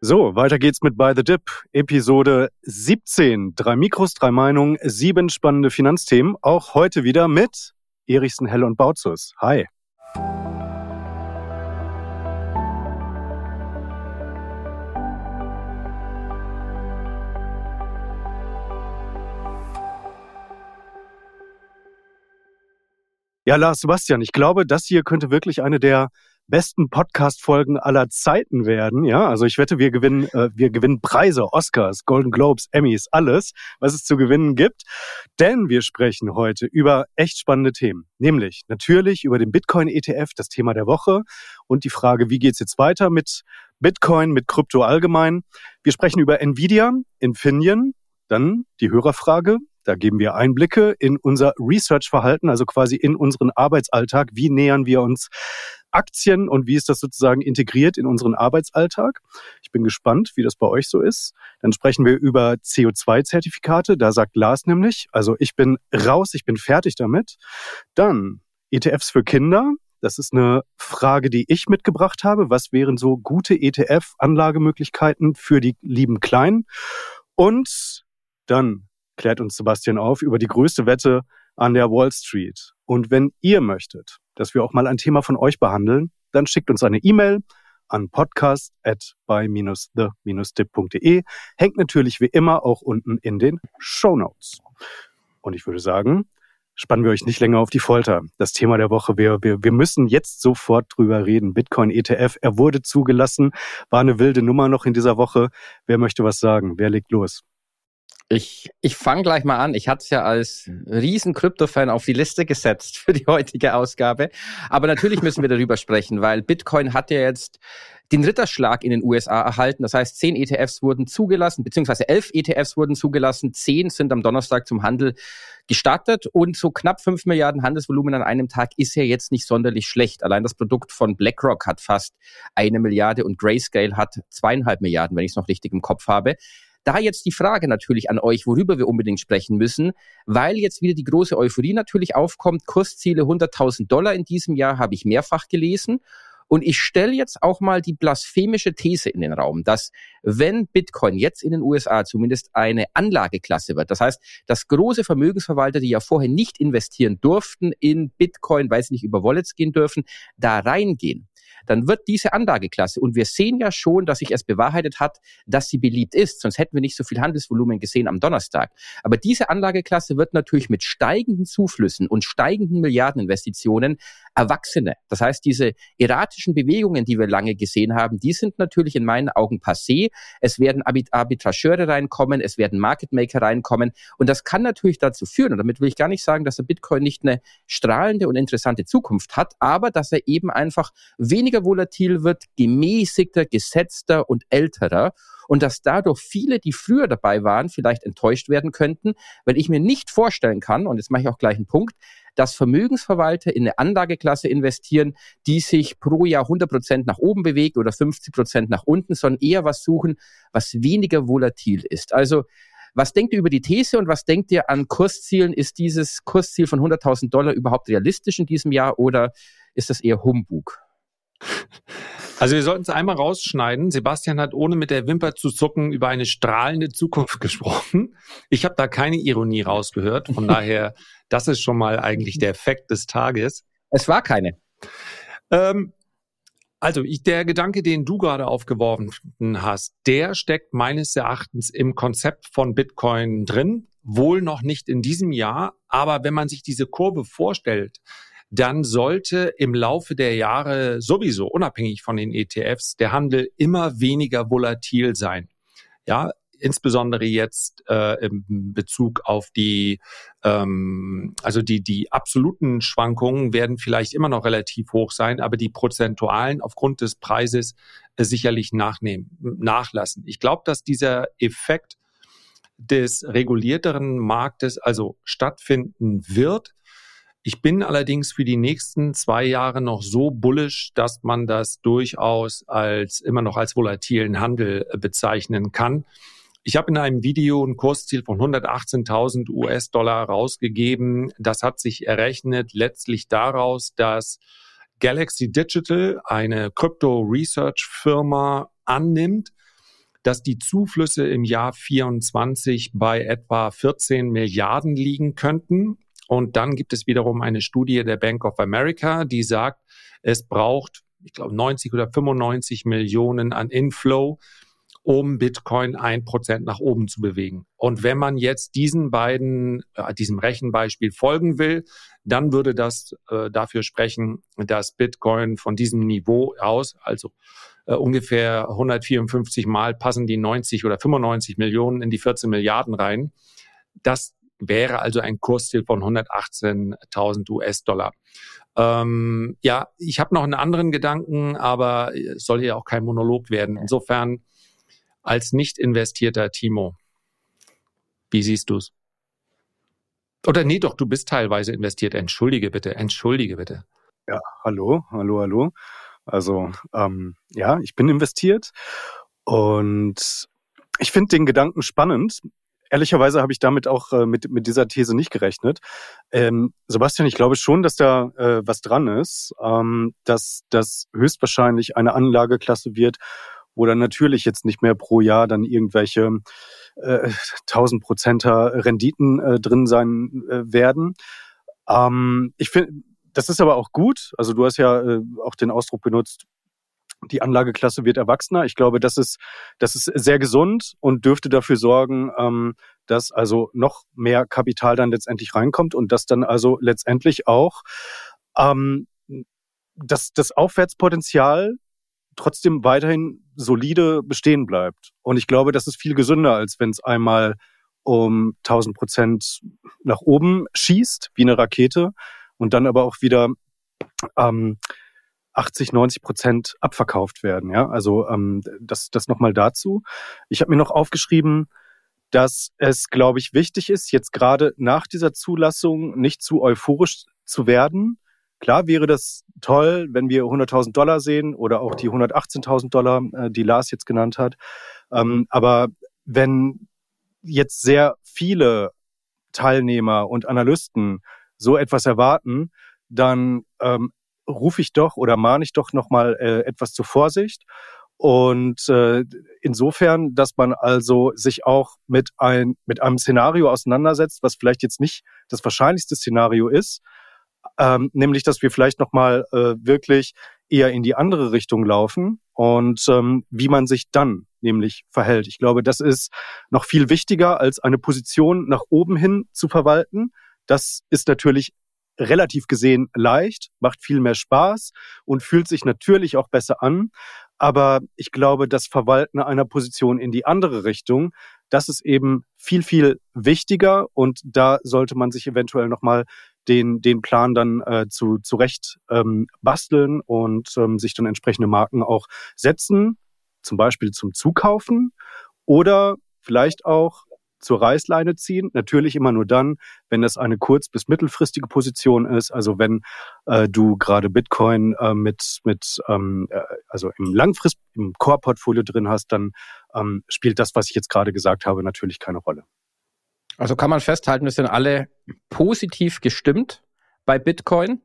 So, weiter geht's mit By the Dip, Episode 17. Drei Mikros, drei Meinungen, sieben spannende Finanzthemen. Auch heute wieder mit Erichsen, Hell und Bautzus. Hi. Ja, Lars Sebastian, ich glaube, das hier könnte wirklich eine der besten Podcast-Folgen aller Zeiten werden. Ja, also ich wette, wir gewinnen, äh, wir gewinnen Preise, Oscars, Golden Globes, Emmys, alles, was es zu gewinnen gibt. Denn wir sprechen heute über echt spannende Themen. Nämlich natürlich über den Bitcoin-ETF, das Thema der Woche und die Frage, wie geht's jetzt weiter mit Bitcoin, mit Krypto allgemein. Wir sprechen über Nvidia, Infineon, dann die Hörerfrage, da geben wir Einblicke in unser Research-Verhalten, also quasi in unseren Arbeitsalltag. Wie nähern wir uns Aktien und wie ist das sozusagen integriert in unseren Arbeitsalltag? Ich bin gespannt, wie das bei euch so ist. Dann sprechen wir über CO2-Zertifikate. Da sagt Lars nämlich, also ich bin raus, ich bin fertig damit. Dann ETFs für Kinder. Das ist eine Frage, die ich mitgebracht habe. Was wären so gute ETF-Anlagemöglichkeiten für die lieben Kleinen? Und dann klärt uns Sebastian auf über die größte Wette an der Wall Street. Und wenn ihr möchtet, dass wir auch mal ein Thema von euch behandeln, dann schickt uns eine E-Mail an podcast at by-the-dip.de. Hängt natürlich wie immer auch unten in den Show Notes. Und ich würde sagen, spannen wir euch nicht länger auf die Folter. Das Thema der Woche, wir, wir, wir müssen jetzt sofort drüber reden. Bitcoin ETF, er wurde zugelassen, war eine wilde Nummer noch in dieser Woche. Wer möchte was sagen? Wer legt los? Ich, ich fange gleich mal an. Ich hatte es ja als riesen Krypto-Fan auf die Liste gesetzt für die heutige Ausgabe. Aber natürlich müssen wir darüber sprechen, weil Bitcoin hat ja jetzt den Ritterschlag in den USA erhalten. Das heißt, zehn ETFs wurden zugelassen, beziehungsweise elf ETFs wurden zugelassen. Zehn sind am Donnerstag zum Handel gestartet und so knapp fünf Milliarden Handelsvolumen an einem Tag ist ja jetzt nicht sonderlich schlecht. Allein das Produkt von BlackRock hat fast eine Milliarde und Grayscale hat zweieinhalb Milliarden, wenn ich es noch richtig im Kopf habe. Da jetzt die Frage natürlich an euch, worüber wir unbedingt sprechen müssen, weil jetzt wieder die große Euphorie natürlich aufkommt. Kursziele 100.000 Dollar in diesem Jahr habe ich mehrfach gelesen. Und ich stelle jetzt auch mal die blasphemische These in den Raum, dass wenn Bitcoin jetzt in den USA zumindest eine Anlageklasse wird, das heißt, dass große Vermögensverwalter, die ja vorher nicht investieren durften in Bitcoin, weil sie nicht über Wallets gehen dürfen, da reingehen, dann wird diese Anlageklasse, und wir sehen ja schon, dass sich es bewahrheitet hat, dass sie beliebt ist, sonst hätten wir nicht so viel Handelsvolumen gesehen am Donnerstag. Aber diese Anlageklasse wird natürlich mit steigenden Zuflüssen und steigenden Milliardeninvestitionen Erwachsene, das heißt diese erratischen Bewegungen, die wir lange gesehen haben, die sind natürlich in meinen Augen passé. Es werden Arbitrageure reinkommen, es werden Market Maker reinkommen und das kann natürlich dazu führen, und damit will ich gar nicht sagen, dass der Bitcoin nicht eine strahlende und interessante Zukunft hat, aber dass er eben einfach weniger volatil wird, gemäßigter, gesetzter und älterer und dass dadurch viele, die früher dabei waren, vielleicht enttäuscht werden könnten, weil ich mir nicht vorstellen kann, und jetzt mache ich auch gleich einen Punkt, dass Vermögensverwalter in eine Anlageklasse investieren, die sich pro Jahr 100 Prozent nach oben bewegt oder 50 Prozent nach unten, sondern eher was suchen, was weniger volatil ist. Also was denkt ihr über die These und was denkt ihr an Kurszielen? Ist dieses Kursziel von 100.000 Dollar überhaupt realistisch in diesem Jahr oder ist das eher Humbug? Also wir sollten es einmal rausschneiden. Sebastian hat ohne mit der Wimper zu zucken über eine strahlende Zukunft gesprochen. Ich habe da keine Ironie rausgehört. Von daher, das ist schon mal eigentlich der Effekt des Tages. Es war keine. Ähm, also ich, der Gedanke, den du gerade aufgeworfen hast, der steckt meines Erachtens im Konzept von Bitcoin drin. Wohl noch nicht in diesem Jahr, aber wenn man sich diese Kurve vorstellt, dann sollte im Laufe der Jahre sowieso, unabhängig von den ETFs, der Handel immer weniger volatil sein. Ja, insbesondere jetzt äh, im Bezug auf die, ähm, also die, die absoluten Schwankungen werden vielleicht immer noch relativ hoch sein, aber die prozentualen aufgrund des Preises äh, sicherlich nachnehmen, nachlassen. Ich glaube, dass dieser Effekt des regulierteren Marktes also stattfinden wird. Ich bin allerdings für die nächsten zwei Jahre noch so bullish, dass man das durchaus als immer noch als volatilen Handel äh, bezeichnen kann. Ich habe in einem Video ein Kursziel von 118.000 US-Dollar rausgegeben. Das hat sich errechnet letztlich daraus, dass Galaxy Digital, eine Crypto Research Firma, annimmt, dass die Zuflüsse im Jahr 24 bei etwa 14 Milliarden liegen könnten. Und dann gibt es wiederum eine Studie der Bank of America, die sagt, es braucht, ich glaube, 90 oder 95 Millionen an Inflow, um Bitcoin ein Prozent nach oben zu bewegen. Und wenn man jetzt diesen beiden, äh, diesem Rechenbeispiel folgen will, dann würde das äh, dafür sprechen, dass Bitcoin von diesem Niveau aus, also äh, ungefähr 154 Mal passen die 90 oder 95 Millionen in die 14 Milliarden rein. Das wäre also ein Kursziel von 118.000 US-Dollar. Ähm, ja, ich habe noch einen anderen Gedanken, aber es soll ja auch kein Monolog werden. Insofern als nicht investierter Timo. Wie siehst du es? Oder nee, doch, du bist teilweise investiert. Entschuldige bitte, entschuldige bitte. Ja, hallo, hallo, hallo. Also ähm, ja, ich bin investiert und ich finde den Gedanken spannend. Ehrlicherweise habe ich damit auch äh, mit, mit dieser These nicht gerechnet. Ähm, Sebastian, ich glaube schon, dass da äh, was dran ist, ähm, dass das höchstwahrscheinlich eine Anlageklasse wird, wo dann natürlich jetzt nicht mehr pro Jahr dann irgendwelche äh, 1000 Prozenter Renditen äh, drin sein äh, werden. Ähm, ich finde, das ist aber auch gut. Also du hast ja äh, auch den Ausdruck benutzt, die Anlageklasse wird erwachsener. Ich glaube, das ist, das ist sehr gesund und dürfte dafür sorgen, ähm, dass also noch mehr Kapital dann letztendlich reinkommt und dass dann also letztendlich auch ähm, dass das Aufwärtspotenzial trotzdem weiterhin solide bestehen bleibt. Und ich glaube, das ist viel gesünder, als wenn es einmal um 1000 Prozent nach oben schießt, wie eine Rakete, und dann aber auch wieder ähm, 80, 90 Prozent abverkauft werden. Ja, also ähm, das, das nochmal dazu. Ich habe mir noch aufgeschrieben, dass es, glaube ich, wichtig ist, jetzt gerade nach dieser Zulassung nicht zu euphorisch zu werden, Klar wäre das toll, wenn wir 100.000 Dollar sehen oder auch die 118.000 Dollar, äh, die Lars jetzt genannt hat. Ähm, aber wenn jetzt sehr viele Teilnehmer und Analysten so etwas erwarten, dann ähm, rufe ich doch oder mahne ich doch nochmal äh, etwas zur Vorsicht. Und äh, insofern, dass man also sich auch mit, ein, mit einem Szenario auseinandersetzt, was vielleicht jetzt nicht das wahrscheinlichste Szenario ist, ähm, nämlich dass wir vielleicht nochmal äh, wirklich eher in die andere Richtung laufen und ähm, wie man sich dann nämlich verhält. Ich glaube, das ist noch viel wichtiger, als eine Position nach oben hin zu verwalten. Das ist natürlich relativ gesehen leicht, macht viel mehr Spaß und fühlt sich natürlich auch besser an. Aber ich glaube, das Verwalten einer Position in die andere Richtung, das ist eben viel, viel wichtiger und da sollte man sich eventuell nochmal den, den Plan dann äh, zu, zurecht ähm, basteln und ähm, sich dann entsprechende Marken auch setzen, zum Beispiel zum Zukaufen oder vielleicht auch zur Reißleine ziehen. Natürlich immer nur dann, wenn das eine kurz- bis mittelfristige Position ist. Also wenn äh, du gerade Bitcoin äh, mit, mit ähm, äh, also im Langfrist, im Core-Portfolio drin hast, dann ähm, spielt das, was ich jetzt gerade gesagt habe, natürlich keine Rolle. Also kann man festhalten, wir sind alle positiv gestimmt bei Bitcoin,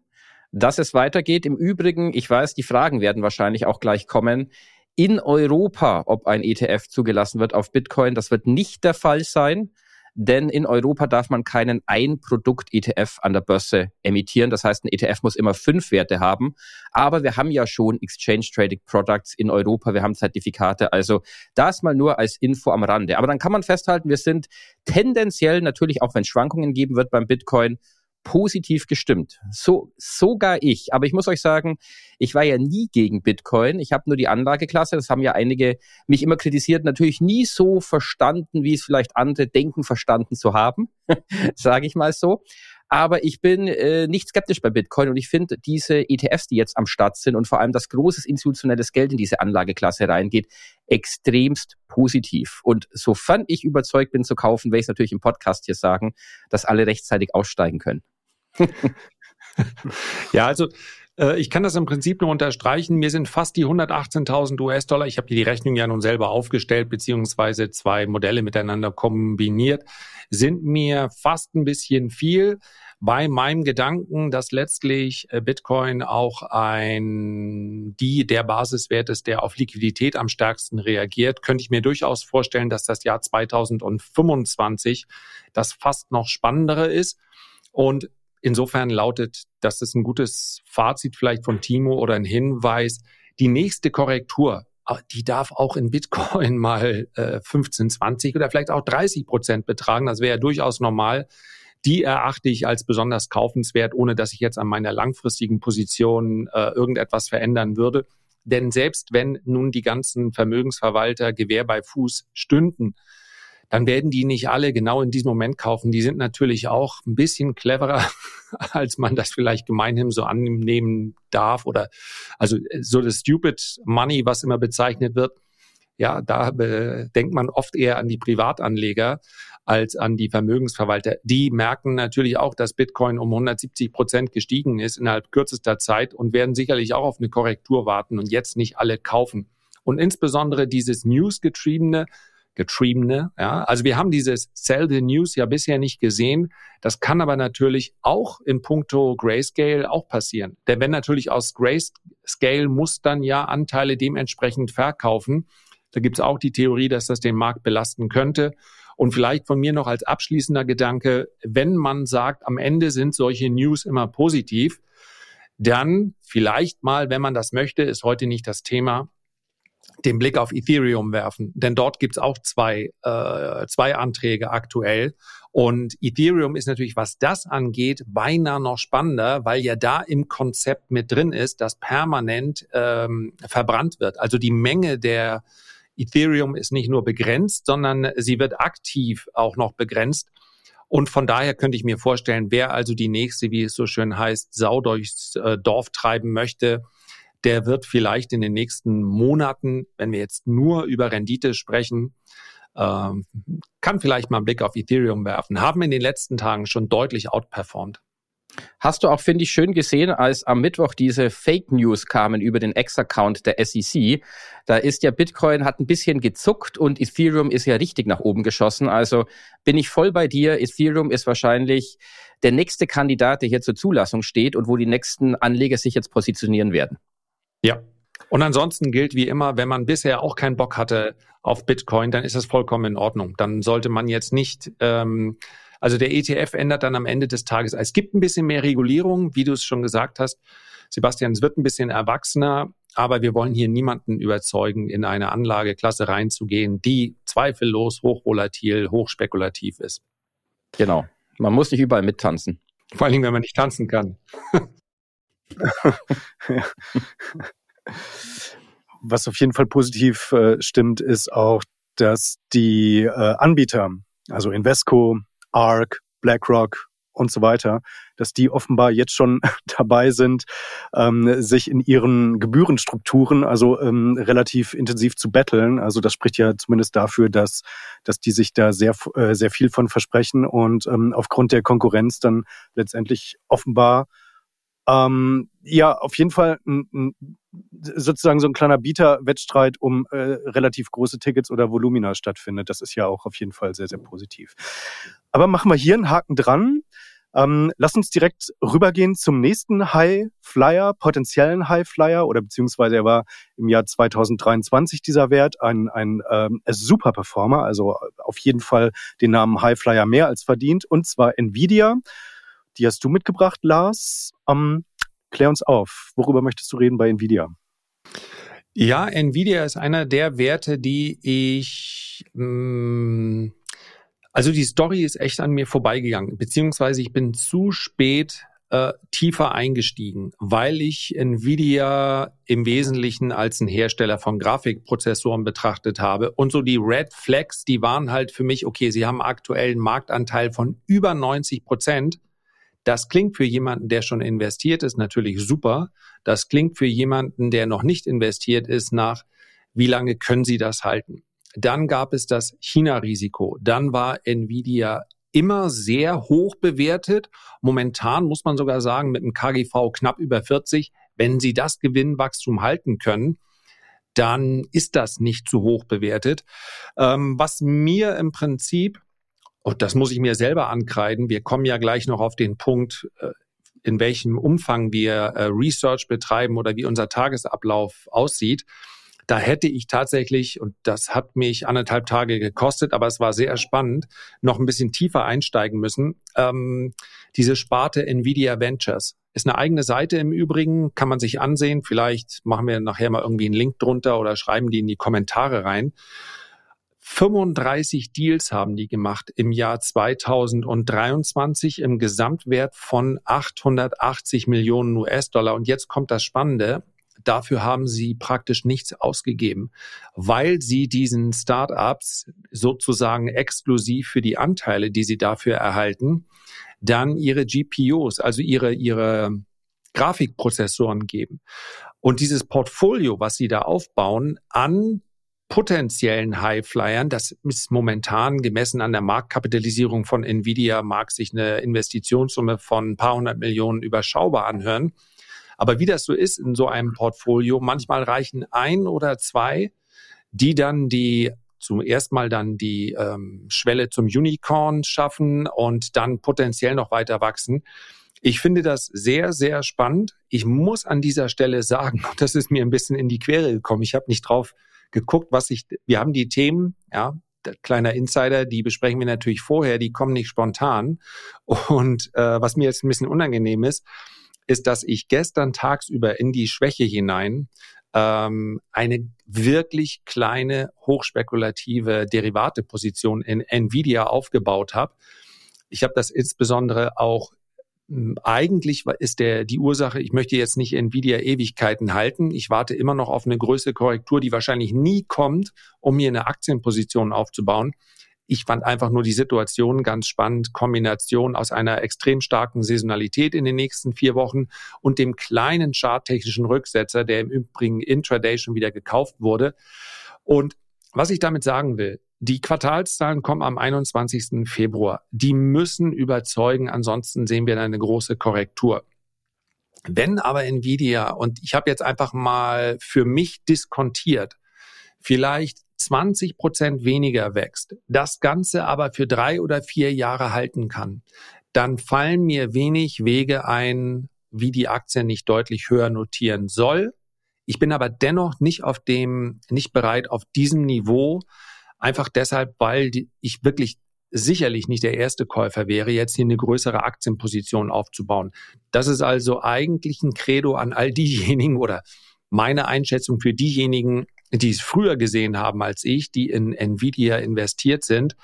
dass es weitergeht. Im Übrigen, ich weiß, die Fragen werden wahrscheinlich auch gleich kommen. In Europa, ob ein ETF zugelassen wird auf Bitcoin, das wird nicht der Fall sein denn in Europa darf man keinen Ein-Produkt-ETF an der Börse emittieren. Das heißt, ein ETF muss immer fünf Werte haben. Aber wir haben ja schon Exchange Traded Products in Europa, wir haben Zertifikate. Also das mal nur als Info am Rande. Aber dann kann man festhalten, wir sind tendenziell natürlich, auch wenn es Schwankungen geben wird beim Bitcoin, positiv gestimmt. So, sogar ich. Aber ich muss euch sagen, ich war ja nie gegen Bitcoin. Ich habe nur die Anlageklasse, das haben ja einige mich immer kritisiert, natürlich nie so verstanden, wie es vielleicht andere denken, verstanden zu haben, sage ich mal so. Aber ich bin äh, nicht skeptisch bei Bitcoin und ich finde diese ETFs, die jetzt am Start sind und vor allem das großes institutionelles Geld in diese Anlageklasse reingeht, extremst positiv. Und sofern ich überzeugt bin zu kaufen, werde ich es natürlich im Podcast hier sagen, dass alle rechtzeitig aussteigen können. ja, also äh, ich kann das im Prinzip nur unterstreichen. Mir sind fast die 118.000 US-Dollar. Ich habe die Rechnung ja nun selber aufgestellt, beziehungsweise zwei Modelle miteinander kombiniert, sind mir fast ein bisschen viel bei meinem Gedanken, dass letztlich äh, Bitcoin auch ein, die der Basiswert ist, der auf Liquidität am stärksten reagiert, könnte ich mir durchaus vorstellen, dass das Jahr 2025 das fast noch spannendere ist. Und insofern lautet, das ist ein gutes Fazit vielleicht von Timo oder ein Hinweis. Die nächste Korrektur, ah, die darf auch in Bitcoin mal äh, 15, 20 oder vielleicht auch 30 Prozent betragen. Das wäre ja durchaus normal die erachte ich als besonders kaufenswert, ohne dass ich jetzt an meiner langfristigen Position äh, irgendetwas verändern würde. Denn selbst wenn nun die ganzen Vermögensverwalter Gewehr bei Fuß stünden, dann werden die nicht alle genau in diesem Moment kaufen. Die sind natürlich auch ein bisschen cleverer, als man das vielleicht gemeinhin so annehmen darf oder also so das Stupid Money, was immer bezeichnet wird. Ja, da äh, denkt man oft eher an die Privatanleger als an die Vermögensverwalter. Die merken natürlich auch, dass Bitcoin um 170 Prozent gestiegen ist innerhalb kürzester Zeit und werden sicherlich auch auf eine Korrektur warten und jetzt nicht alle kaufen. Und insbesondere dieses News-getriebene, getriebene, ja, also wir haben dieses Sell the News ja bisher nicht gesehen. Das kann aber natürlich auch in puncto Grayscale auch passieren. Denn wenn natürlich aus Grayscale muss dann ja Anteile dementsprechend verkaufen. Da gibt es auch die Theorie, dass das den Markt belasten könnte. Und vielleicht von mir noch als abschließender Gedanke, wenn man sagt, am Ende sind solche News immer positiv, dann vielleicht mal, wenn man das möchte, ist heute nicht das Thema, den Blick auf Ethereum werfen. Denn dort gibt's auch zwei, äh, zwei Anträge aktuell. Und Ethereum ist natürlich, was das angeht, beinahe noch spannender, weil ja da im Konzept mit drin ist, dass permanent ähm, verbrannt wird. Also die Menge der Ethereum ist nicht nur begrenzt, sondern sie wird aktiv auch noch begrenzt. Und von daher könnte ich mir vorstellen, wer also die nächste, wie es so schön heißt, Sau durchs äh, Dorf treiben möchte, der wird vielleicht in den nächsten Monaten, wenn wir jetzt nur über Rendite sprechen, ähm, kann vielleicht mal einen Blick auf Ethereum werfen, haben in den letzten Tagen schon deutlich outperformed. Hast du auch, finde ich, schön gesehen, als am Mittwoch diese Fake News kamen über den Ex-Account der SEC. Da ist ja Bitcoin hat ein bisschen gezuckt und Ethereum ist ja richtig nach oben geschossen. Also bin ich voll bei dir. Ethereum ist wahrscheinlich der nächste Kandidat, der hier zur Zulassung steht und wo die nächsten Anleger sich jetzt positionieren werden. Ja. Und ansonsten gilt wie immer, wenn man bisher auch keinen Bock hatte auf Bitcoin, dann ist das vollkommen in Ordnung. Dann sollte man jetzt nicht ähm, also der ETF ändert dann am Ende des Tages. Es gibt ein bisschen mehr Regulierung, wie du es schon gesagt hast. Sebastian, es wird ein bisschen erwachsener, aber wir wollen hier niemanden überzeugen, in eine Anlageklasse reinzugehen, die zweifellos hochvolatil, hochspekulativ ist. Genau. Man muss nicht überall mittanzen. Vor allen Dingen, wenn man nicht tanzen kann. Was auf jeden Fall positiv äh, stimmt, ist auch, dass die äh, Anbieter, also Invesco, ARK, BlackRock und so weiter, dass die offenbar jetzt schon dabei sind, ähm, sich in ihren Gebührenstrukturen also ähm, relativ intensiv zu betteln. Also das spricht ja zumindest dafür, dass, dass die sich da sehr, äh, sehr viel von versprechen und ähm, aufgrund der Konkurrenz dann letztendlich offenbar ähm, ja, auf jeden Fall ein, ein, sozusagen so ein kleiner Bieter-Wettstreit um äh, relativ große Tickets oder Volumina stattfindet. Das ist ja auch auf jeden Fall sehr, sehr positiv. Aber machen wir hier einen Haken dran. Ähm, lass uns direkt rübergehen zum nächsten High Flyer, potenziellen High Flyer oder beziehungsweise er war im Jahr 2023 dieser Wert ein, ein ähm, super Performer, also auf jeden Fall den Namen High Flyer mehr als verdient und zwar Nvidia. Die hast du mitgebracht, Lars. Ähm, klär uns auf. Worüber möchtest du reden bei Nvidia? Ja, Nvidia ist einer der Werte, die ich, mh, mm, also die Story ist echt an mir vorbeigegangen, beziehungsweise ich bin zu spät äh, tiefer eingestiegen, weil ich Nvidia im Wesentlichen als ein Hersteller von Grafikprozessoren betrachtet habe. Und so die Red Flags, die waren halt für mich, okay, sie haben aktuell einen Marktanteil von über 90 Prozent das klingt für jemanden, der schon investiert ist, natürlich super. Das klingt für jemanden, der noch nicht investiert ist, nach, wie lange können Sie das halten? Dann gab es das China-Risiko. Dann war Nvidia immer sehr hoch bewertet. Momentan muss man sogar sagen, mit einem KGV knapp über 40. Wenn Sie das Gewinnwachstum halten können, dann ist das nicht zu hoch bewertet. Ähm, was mir im Prinzip und das muss ich mir selber ankreiden, wir kommen ja gleich noch auf den Punkt, äh, in welchem Umfang wir äh, Research betreiben oder wie unser Tagesablauf aussieht. Da hätte ich tatsächlich, und das hat mich anderthalb Tage gekostet, aber es war sehr spannend, noch ein bisschen tiefer einsteigen müssen. Ähm, diese Sparte Nvidia Ventures ist eine eigene Seite im Übrigen, kann man sich ansehen. Vielleicht machen wir nachher mal irgendwie einen Link drunter oder schreiben die in die Kommentare rein. 35 Deals haben die gemacht im Jahr 2023 im Gesamtwert von 880 Millionen US-Dollar. Und jetzt kommt das Spannende. Dafür haben sie praktisch nichts ausgegeben, weil sie diesen Startups sozusagen exklusiv für die Anteile, die sie dafür erhalten, dann ihre GPUs, also ihre, ihre Grafikprozessoren geben. Und dieses Portfolio, was sie da aufbauen, an potenziellen Highflyern, das ist momentan gemessen an der Marktkapitalisierung von Nvidia, mag sich eine Investitionssumme von ein paar hundert Millionen überschaubar anhören. Aber wie das so ist in so einem Portfolio, manchmal reichen ein oder zwei, die dann die zum ersten Mal dann die ähm, Schwelle zum Unicorn schaffen und dann potenziell noch weiter wachsen. Ich finde das sehr, sehr spannend. Ich muss an dieser Stelle sagen, das ist mir ein bisschen in die Quere gekommen. Ich habe nicht drauf geguckt, was ich, wir haben die Themen, ja, kleiner Insider, die besprechen wir natürlich vorher, die kommen nicht spontan. Und äh, was mir jetzt ein bisschen unangenehm ist, ist, dass ich gestern tagsüber in die Schwäche hinein ähm, eine wirklich kleine, hochspekulative Derivateposition in Nvidia aufgebaut habe. Ich habe das insbesondere auch eigentlich ist der, die Ursache, ich möchte jetzt nicht Nvidia Ewigkeiten halten. Ich warte immer noch auf eine größere Korrektur, die wahrscheinlich nie kommt, um mir eine Aktienposition aufzubauen. Ich fand einfach nur die Situation ganz spannend. Kombination aus einer extrem starken Saisonalität in den nächsten vier Wochen und dem kleinen charttechnischen Rücksetzer, der im Übrigen intraday schon wieder gekauft wurde. Und was ich damit sagen will, die Quartalszahlen kommen am 21. Februar. Die müssen überzeugen, ansonsten sehen wir eine große Korrektur. Wenn aber Nvidia, und ich habe jetzt einfach mal für mich diskontiert, vielleicht 20 Prozent weniger wächst, das Ganze aber für drei oder vier Jahre halten kann, dann fallen mir wenig Wege ein, wie die Aktie nicht deutlich höher notieren soll. Ich bin aber dennoch nicht auf dem, nicht bereit, auf diesem Niveau Einfach deshalb, weil ich wirklich sicherlich nicht der erste Käufer wäre, jetzt hier eine größere Aktienposition aufzubauen. Das ist also eigentlich ein Credo an all diejenigen oder meine Einschätzung für diejenigen, die es früher gesehen haben als ich, die in Nvidia investiert sind.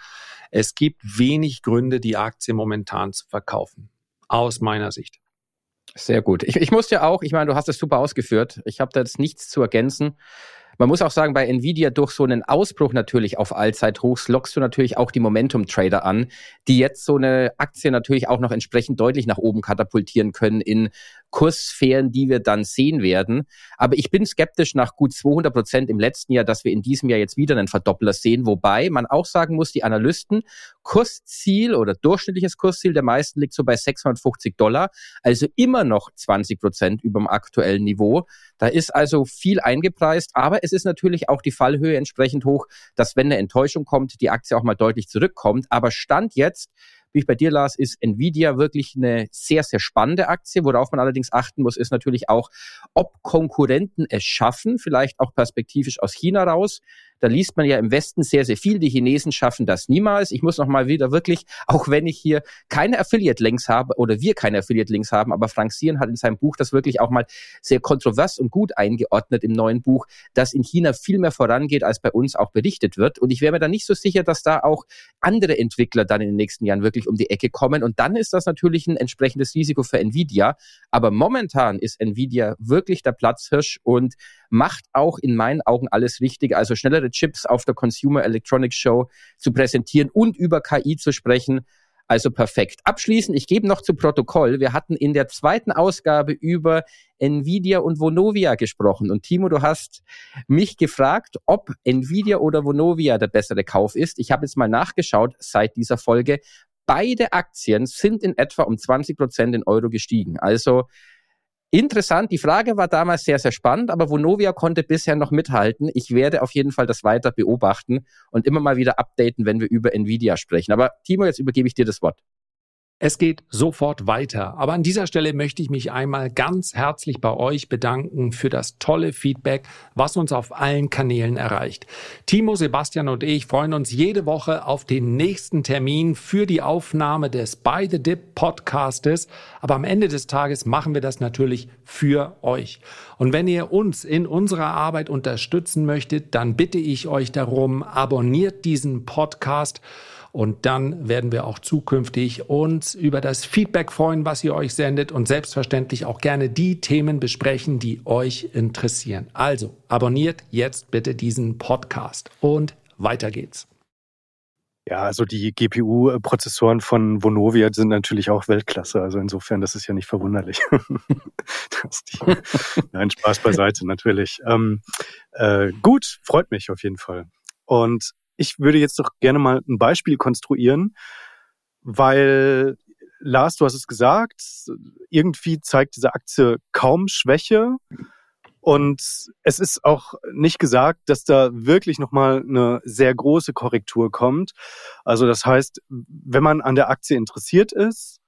Es gibt wenig Gründe, die Aktie momentan zu verkaufen. Aus meiner Sicht. Sehr gut. Ich, ich muss ja auch, ich meine, du hast es super ausgeführt. Ich habe da jetzt nichts zu ergänzen. Man muss auch sagen, bei Nvidia durch so einen Ausbruch natürlich auf Allzeithochs lockst du natürlich auch die Momentum-Trader an, die jetzt so eine Aktie natürlich auch noch entsprechend deutlich nach oben katapultieren können in Kurssphären, die wir dann sehen werden. Aber ich bin skeptisch nach gut 200 Prozent im letzten Jahr, dass wir in diesem Jahr jetzt wieder einen Verdoppler sehen. Wobei man auch sagen muss, die Analysten, Kursziel oder durchschnittliches Kursziel der meisten liegt so bei 650 Dollar. Also immer noch 20 Prozent über dem aktuellen Niveau. Da ist also viel eingepreist. Aber es ist natürlich auch die Fallhöhe entsprechend hoch, dass wenn eine Enttäuschung kommt, die Aktie auch mal deutlich zurückkommt. Aber Stand jetzt wie ich bei dir las, ist Nvidia wirklich eine sehr, sehr spannende Aktie. Worauf man allerdings achten muss, ist natürlich auch, ob Konkurrenten es schaffen, vielleicht auch perspektivisch aus China raus, da liest man ja im Westen sehr, sehr viel. Die Chinesen schaffen das niemals. Ich muss noch mal wieder wirklich, auch wenn ich hier keine Affiliate-Links habe oder wir keine Affiliate-Links haben, aber Frank Sieren hat in seinem Buch das wirklich auch mal sehr kontrovers und gut eingeordnet im neuen Buch, dass in China viel mehr vorangeht, als bei uns auch berichtet wird. Und ich wäre mir da nicht so sicher, dass da auch andere Entwickler dann in den nächsten Jahren wirklich um die Ecke kommen. Und dann ist das natürlich ein entsprechendes Risiko für Nvidia. Aber momentan ist Nvidia wirklich der Platzhirsch und macht auch in meinen Augen alles richtig. Also schnellere Chips auf der Consumer Electronics Show zu präsentieren und über KI zu sprechen. Also perfekt. Abschließend, ich gebe noch zu Protokoll. Wir hatten in der zweiten Ausgabe über Nvidia und Vonovia gesprochen. Und Timo, du hast mich gefragt, ob Nvidia oder Vonovia der bessere Kauf ist. Ich habe jetzt mal nachgeschaut seit dieser Folge. Beide Aktien sind in etwa um 20 Prozent in Euro gestiegen. Also interessant. Die Frage war damals sehr, sehr spannend, aber Vonovia konnte bisher noch mithalten. Ich werde auf jeden Fall das weiter beobachten und immer mal wieder updaten, wenn wir über Nvidia sprechen. Aber Timo, jetzt übergebe ich dir das Wort. Es geht sofort weiter. Aber an dieser Stelle möchte ich mich einmal ganz herzlich bei euch bedanken für das tolle Feedback, was uns auf allen Kanälen erreicht. Timo, Sebastian und ich freuen uns jede Woche auf den nächsten Termin für die Aufnahme des By the Dip Podcastes. Aber am Ende des Tages machen wir das natürlich für euch. Und wenn ihr uns in unserer Arbeit unterstützen möchtet, dann bitte ich euch darum, abonniert diesen Podcast und dann werden wir auch zukünftig uns über das Feedback freuen, was ihr euch sendet und selbstverständlich auch gerne die Themen besprechen, die euch interessieren. Also abonniert jetzt bitte diesen Podcast und weiter geht's. Ja, also die GPU-Prozessoren von Vonovia sind natürlich auch Weltklasse. Also insofern, das ist ja nicht verwunderlich. die, nein, Spaß beiseite, natürlich. Ähm, äh, gut, freut mich auf jeden Fall. Und ich würde jetzt doch gerne mal ein Beispiel konstruieren, weil Lars, du hast es gesagt, irgendwie zeigt diese Aktie kaum Schwäche. Und es ist auch nicht gesagt, dass da wirklich nochmal eine sehr große Korrektur kommt. Also das heißt, wenn man an der Aktie interessiert ist,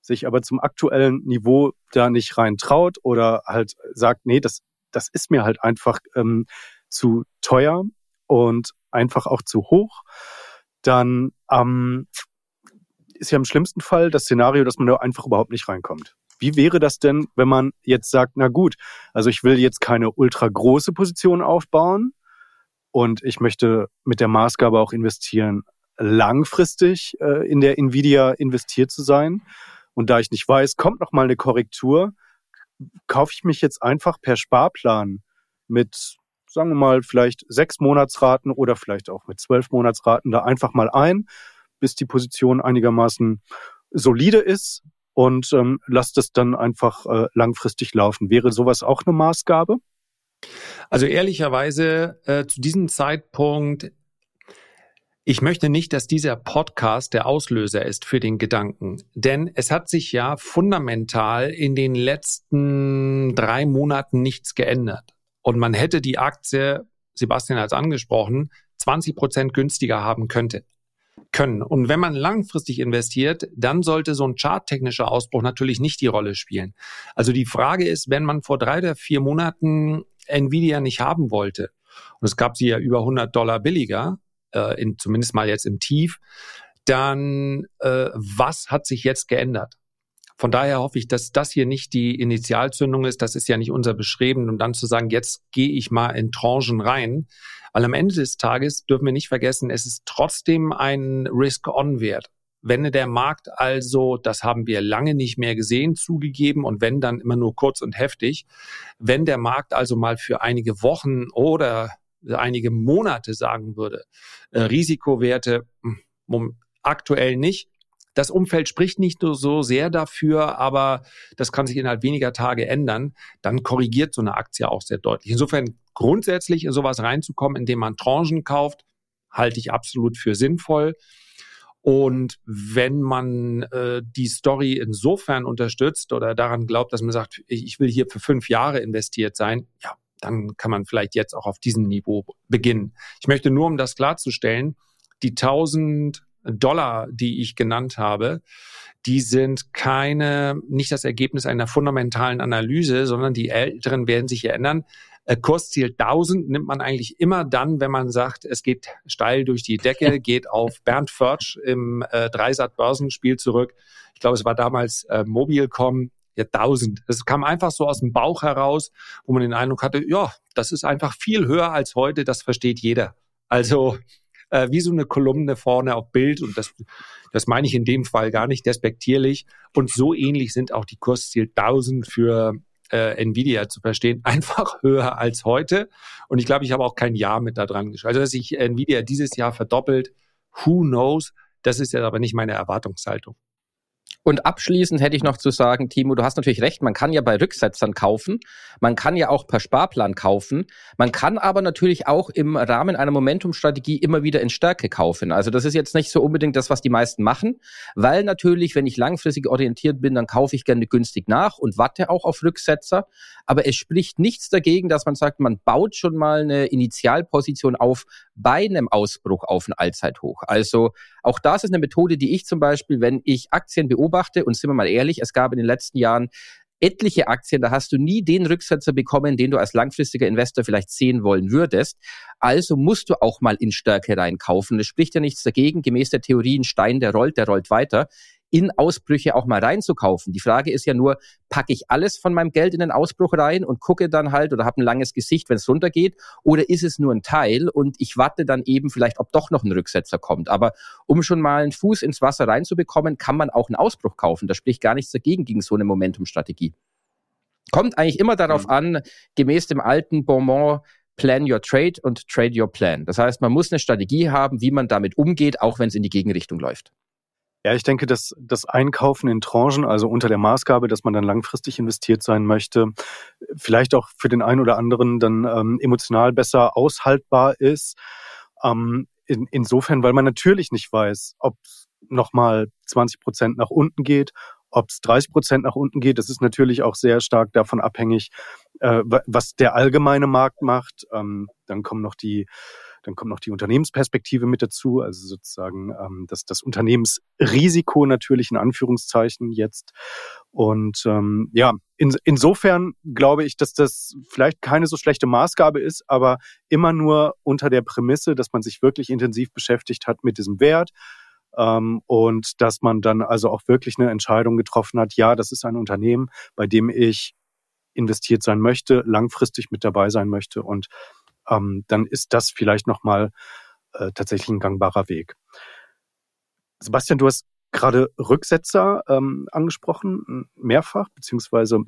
sich aber zum aktuellen Niveau da nicht rein traut oder halt sagt, nee, das, das ist mir halt einfach ähm, zu teuer und einfach auch zu hoch, dann ähm, ist ja im schlimmsten Fall das Szenario, dass man da einfach überhaupt nicht reinkommt. Wie wäre das denn, wenn man jetzt sagt, na gut, also ich will jetzt keine ultra große Position aufbauen und ich möchte mit der Maßgabe auch investieren, langfristig äh, in der Nvidia investiert zu sein. Und da ich nicht weiß, kommt noch mal eine Korrektur, kaufe ich mich jetzt einfach per Sparplan mit sagen wir mal, vielleicht sechs Monatsraten oder vielleicht auch mit zwölf Monatsraten da einfach mal ein, bis die Position einigermaßen solide ist und ähm, lasst es dann einfach äh, langfristig laufen. Wäre sowas auch eine Maßgabe? Also ehrlicherweise äh, zu diesem Zeitpunkt ich möchte nicht, dass dieser Podcast der Auslöser ist für den Gedanken, denn es hat sich ja fundamental in den letzten drei Monaten nichts geändert. Und man hätte die Aktie, Sebastian hat es angesprochen, 20 Prozent günstiger haben könnte können. Und wenn man langfristig investiert, dann sollte so ein charttechnischer Ausbruch natürlich nicht die Rolle spielen. Also die Frage ist, wenn man vor drei oder vier Monaten Nvidia nicht haben wollte, und es gab sie ja über 100 Dollar billiger, äh, in, zumindest mal jetzt im Tief, dann äh, was hat sich jetzt geändert? Von daher hoffe ich, dass das hier nicht die Initialzündung ist. Das ist ja nicht unser Beschreiben, um dann zu sagen, jetzt gehe ich mal in Tranchen rein. Weil am Ende des Tages dürfen wir nicht vergessen, es ist trotzdem ein Risk-On-Wert. Wenn der Markt also, das haben wir lange nicht mehr gesehen, zugegeben und wenn dann immer nur kurz und heftig, wenn der Markt also mal für einige Wochen oder einige Monate sagen würde, äh, Risikowerte hm, aktuell nicht, das Umfeld spricht nicht nur so sehr dafür, aber das kann sich innerhalb weniger Tage ändern. Dann korrigiert so eine Aktie auch sehr deutlich. Insofern grundsätzlich in sowas reinzukommen, indem man Tranchen kauft, halte ich absolut für sinnvoll. Und wenn man äh, die Story insofern unterstützt oder daran glaubt, dass man sagt, ich will hier für fünf Jahre investiert sein, ja, dann kann man vielleicht jetzt auch auf diesem Niveau beginnen. Ich möchte nur, um das klarzustellen, die 1000 Dollar, die ich genannt habe, die sind keine, nicht das Ergebnis einer fundamentalen Analyse, sondern die Älteren werden sich erinnern. Äh, Kursziel 1000 nimmt man eigentlich immer dann, wenn man sagt, es geht steil durch die Decke, geht auf Bernd Förtsch im äh, Dreisat-Börsenspiel zurück. Ich glaube, es war damals äh, Mobilcom, ja, 1000. Es kam einfach so aus dem Bauch heraus, wo man den Eindruck hatte, ja, das ist einfach viel höher als heute, das versteht jeder. Also äh, wie so eine Kolumne vorne auf Bild und das, das meine ich in dem Fall gar nicht despektierlich. Und so ähnlich sind auch die Kursziel 1000 für äh, Nvidia zu verstehen, einfach höher als heute. Und ich glaube, ich habe auch kein Jahr mit da dran geschrieben. Also, dass sich Nvidia dieses Jahr verdoppelt, who knows? Das ist jetzt aber nicht meine Erwartungshaltung. Und abschließend hätte ich noch zu sagen, Timo, du hast natürlich recht, man kann ja bei Rücksetzern kaufen, man kann ja auch per Sparplan kaufen, man kann aber natürlich auch im Rahmen einer Momentumstrategie immer wieder in Stärke kaufen. Also das ist jetzt nicht so unbedingt das, was die meisten machen, weil natürlich, wenn ich langfristig orientiert bin, dann kaufe ich gerne günstig nach und warte auch auf Rücksetzer. Aber es spricht nichts dagegen, dass man sagt, man baut schon mal eine Initialposition auf bei einem Ausbruch auf ein Allzeithoch. Also auch das ist eine Methode, die ich zum Beispiel, wenn ich Aktien beobachte, und sind wir mal ehrlich, es gab in den letzten Jahren etliche Aktien, da hast du nie den Rücksetzer bekommen, den du als langfristiger Investor vielleicht sehen wollen würdest. Also musst du auch mal in Stärke reinkaufen. Es spricht ja nichts dagegen, gemäß der Theorie, ein Stein, der rollt, der rollt weiter in Ausbrüche auch mal reinzukaufen. Die Frage ist ja nur, packe ich alles von meinem Geld in den Ausbruch rein und gucke dann halt oder habe ein langes Gesicht, wenn es runtergeht, oder ist es nur ein Teil und ich warte dann eben vielleicht, ob doch noch ein Rücksetzer kommt. Aber um schon mal einen Fuß ins Wasser reinzubekommen, kann man auch einen Ausbruch kaufen. Da spricht gar nichts dagegen gegen so eine Momentumstrategie. Kommt eigentlich immer darauf mhm. an, gemäß dem alten Bonbon, Plan your trade und trade your plan. Das heißt, man muss eine Strategie haben, wie man damit umgeht, auch wenn es in die Gegenrichtung läuft. Ja, ich denke, dass das Einkaufen in Tranchen, also unter der Maßgabe, dass man dann langfristig investiert sein möchte, vielleicht auch für den einen oder anderen dann ähm, emotional besser aushaltbar ist. Ähm, in, insofern, weil man natürlich nicht weiß, ob es nochmal 20 Prozent nach unten geht, ob es 30 Prozent nach unten geht. Das ist natürlich auch sehr stark davon abhängig, äh, was der allgemeine Markt macht. Ähm, dann kommen noch die dann kommt noch die Unternehmensperspektive mit dazu, also sozusagen ähm, das, das Unternehmensrisiko natürlich in Anführungszeichen jetzt. Und ähm, ja, in, insofern glaube ich, dass das vielleicht keine so schlechte Maßgabe ist, aber immer nur unter der Prämisse, dass man sich wirklich intensiv beschäftigt hat mit diesem Wert ähm, und dass man dann also auch wirklich eine Entscheidung getroffen hat, ja, das ist ein Unternehmen, bei dem ich investiert sein möchte, langfristig mit dabei sein möchte und ähm, dann ist das vielleicht nochmal äh, tatsächlich ein gangbarer Weg. Sebastian, du hast gerade Rücksetzer ähm, angesprochen, mehrfach, beziehungsweise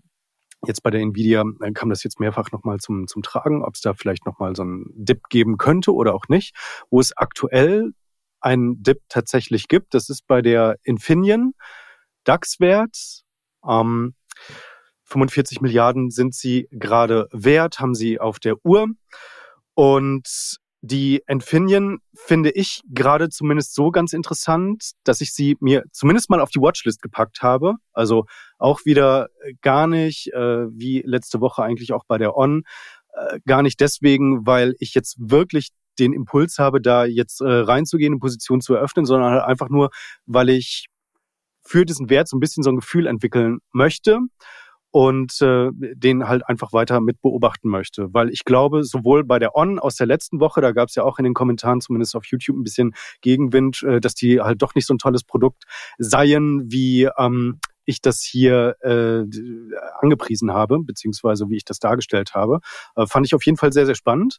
jetzt bei der Nvidia äh, kam das jetzt mehrfach nochmal zum, zum Tragen, ob es da vielleicht nochmal so einen Dip geben könnte oder auch nicht. Wo es aktuell einen Dip tatsächlich gibt, das ist bei der Infineon DAX-Wert. Ähm, 45 Milliarden sind sie gerade wert, haben sie auf der Uhr. Und die Infineon finde ich gerade zumindest so ganz interessant, dass ich sie mir zumindest mal auf die Watchlist gepackt habe. Also auch wieder gar nicht, äh, wie letzte Woche eigentlich auch bei der On, äh, gar nicht deswegen, weil ich jetzt wirklich den Impuls habe, da jetzt äh, reinzugehen, eine Position zu eröffnen, sondern halt einfach nur, weil ich für diesen Wert so ein bisschen so ein Gefühl entwickeln möchte und äh, den halt einfach weiter mit beobachten möchte. Weil ich glaube, sowohl bei der On aus der letzten Woche, da gab es ja auch in den Kommentaren zumindest auf YouTube ein bisschen Gegenwind, äh, dass die halt doch nicht so ein tolles Produkt seien, wie ähm, ich das hier äh, angepriesen habe, beziehungsweise wie ich das dargestellt habe. Äh, fand ich auf jeden Fall sehr, sehr spannend.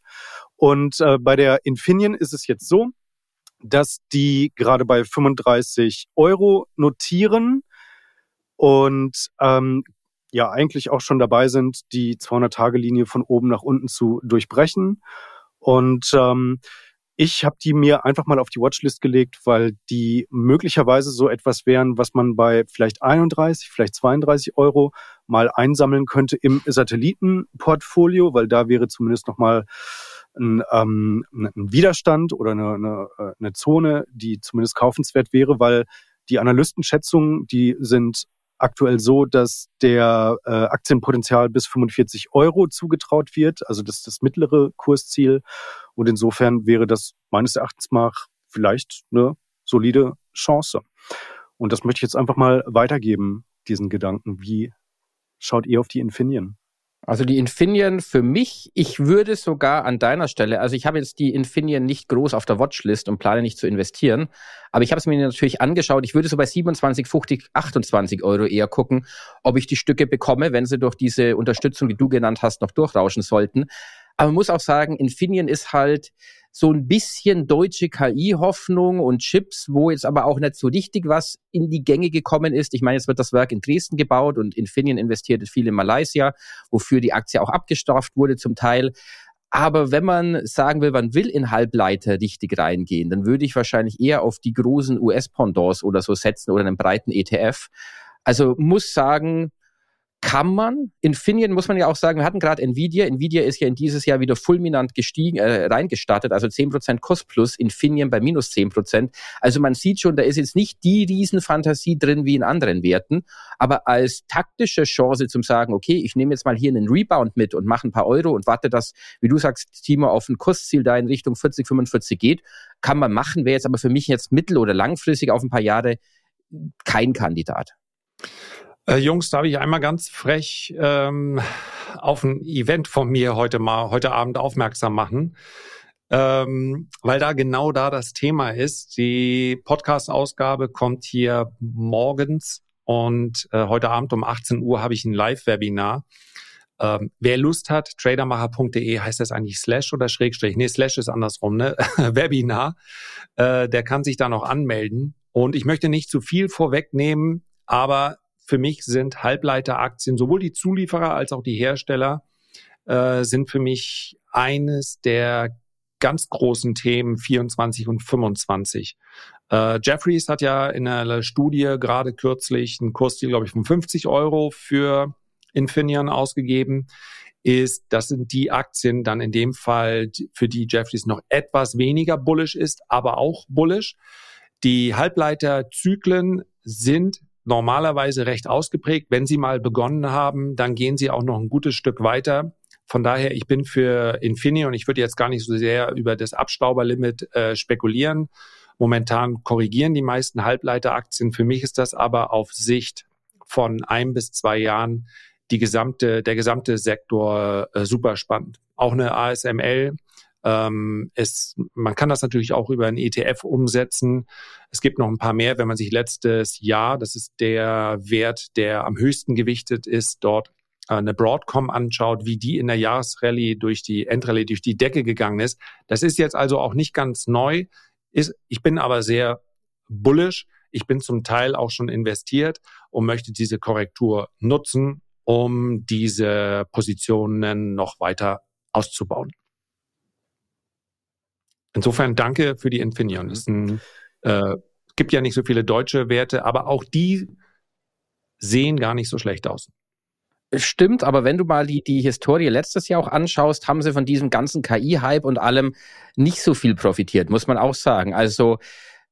Und äh, bei der Infineon ist es jetzt so, dass die gerade bei 35 Euro notieren und ähm, ja eigentlich auch schon dabei sind, die 200-Tage-Linie von oben nach unten zu durchbrechen. Und ähm, ich habe die mir einfach mal auf die Watchlist gelegt, weil die möglicherweise so etwas wären, was man bei vielleicht 31, vielleicht 32 Euro mal einsammeln könnte im Satellitenportfolio, weil da wäre zumindest nochmal ein, ähm, ein Widerstand oder eine, eine, äh, eine Zone, die zumindest kaufenswert wäre, weil die Analystenschätzungen, die sind aktuell so, dass der äh, Aktienpotenzial bis 45 Euro zugetraut wird. Also das ist das mittlere Kursziel. Und insofern wäre das meines Erachtens nach vielleicht eine solide Chance. Und das möchte ich jetzt einfach mal weitergeben, diesen Gedanken. Wie schaut ihr auf die Infineon? Also die Infineon für mich, ich würde sogar an deiner Stelle, also ich habe jetzt die Infineon nicht groß auf der Watchlist und plane nicht zu investieren, aber ich habe es mir natürlich angeschaut. Ich würde so bei 27, 50, 28 Euro eher gucken, ob ich die Stücke bekomme, wenn sie durch diese Unterstützung, die du genannt hast, noch durchrauschen sollten. Aber man muss auch sagen, Infineon ist halt so ein bisschen deutsche KI-Hoffnung und Chips, wo jetzt aber auch nicht so richtig was in die Gänge gekommen ist. Ich meine, jetzt wird das Werk in Dresden gebaut und Infineon investiert viel in Malaysia, wofür die Aktie auch abgestraft wurde zum Teil. Aber wenn man sagen will, man will in Halbleiter richtig reingehen, dann würde ich wahrscheinlich eher auf die großen US-Pendants oder so setzen oder einen breiten ETF. Also muss sagen, kann man. Infineon muss man ja auch sagen, wir hatten gerade Nvidia. Nvidia ist ja in dieses Jahr wieder fulminant gestiegen, äh, reingestartet, also 10% Kurs plus, Infineon bei minus 10%. Also man sieht schon, da ist jetzt nicht die Riesenfantasie drin wie in anderen Werten, aber als taktische Chance zum sagen, okay, ich nehme jetzt mal hier einen Rebound mit und mache ein paar Euro und warte, dass, wie du sagst, Timo, auf ein Kursziel da in Richtung 40, 45 geht, kann man machen, wäre jetzt aber für mich jetzt mittel- oder langfristig auf ein paar Jahre kein Kandidat. Äh, Jungs, darf ich einmal ganz frech ähm, auf ein Event von mir heute mal heute Abend aufmerksam machen, ähm, weil da genau da das Thema ist. Die Podcast-Ausgabe kommt hier morgens und äh, heute Abend um 18 Uhr habe ich ein Live-Webinar. Ähm, wer Lust hat, tradermacher.de heißt das eigentlich Slash oder Schrägstrich? Nee, Slash ist andersrum, ne? Webinar. Äh, der kann sich da noch anmelden. Und ich möchte nicht zu viel vorwegnehmen, aber für mich sind Halbleiteraktien, sowohl die Zulieferer als auch die Hersteller, äh, sind für mich eines der ganz großen Themen 24 und 25. Äh, Jeffries hat ja in einer Studie gerade kürzlich einen Kursziel, glaube ich, von 50 Euro für Infineon ausgegeben. Ist, das sind die Aktien dann in dem Fall, für die Jeffries noch etwas weniger bullish ist, aber auch bullish. Die Halbleiterzyklen sind normalerweise recht ausgeprägt. Wenn Sie mal begonnen haben, dann gehen Sie auch noch ein gutes Stück weiter. Von daher, ich bin für Infineon und ich würde jetzt gar nicht so sehr über das Abstauberlimit äh, spekulieren. Momentan korrigieren die meisten Halbleiteraktien. Für mich ist das aber auf Sicht von ein bis zwei Jahren die gesamte, der gesamte Sektor äh, super spannend. Auch eine ASML ähm, es, man kann das natürlich auch über einen ETF umsetzen. Es gibt noch ein paar mehr, wenn man sich letztes Jahr, das ist der Wert, der am höchsten gewichtet ist, dort äh, eine Broadcom anschaut, wie die in der Jahresrallye durch die Endrallye durch die Decke gegangen ist. Das ist jetzt also auch nicht ganz neu. Ist, ich bin aber sehr bullish. Ich bin zum Teil auch schon investiert und möchte diese Korrektur nutzen, um diese Positionen noch weiter auszubauen. Insofern danke für die Infineon. Es mhm. äh, gibt ja nicht so viele deutsche Werte, aber auch die sehen gar nicht so schlecht aus. Stimmt, aber wenn du mal die, die Historie letztes Jahr auch anschaust, haben sie von diesem ganzen KI-Hype und allem nicht so viel profitiert, muss man auch sagen. Also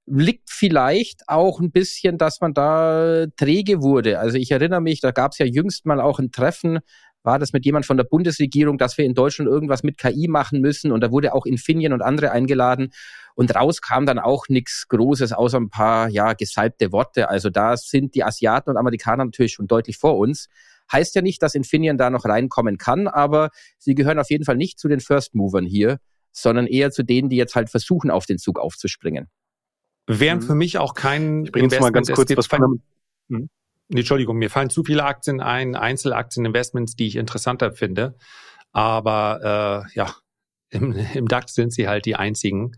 liegt vielleicht auch ein bisschen, dass man da träge wurde. Also ich erinnere mich, da gab es ja jüngst mal auch ein Treffen war das mit jemand von der Bundesregierung, dass wir in Deutschland irgendwas mit KI machen müssen. Und da wurde auch Infineon und andere eingeladen. Und raus kam dann auch nichts Großes, außer ein paar, ja, gesalbte Worte. Also da sind die Asiaten und Amerikaner natürlich schon deutlich vor uns. Heißt ja nicht, dass Infineon da noch reinkommen kann, aber sie gehören auf jeden Fall nicht zu den First Movern hier, sondern eher zu denen, die jetzt halt versuchen, auf den Zug aufzuspringen. Wären mhm. für mich auch kein ich bringe mal ganz kurz was von Entschuldigung, mir fallen zu viele Aktien ein, Einzelaktieninvestments, die ich interessanter finde. Aber äh, ja, im, im DAX sind sie halt die einzigen.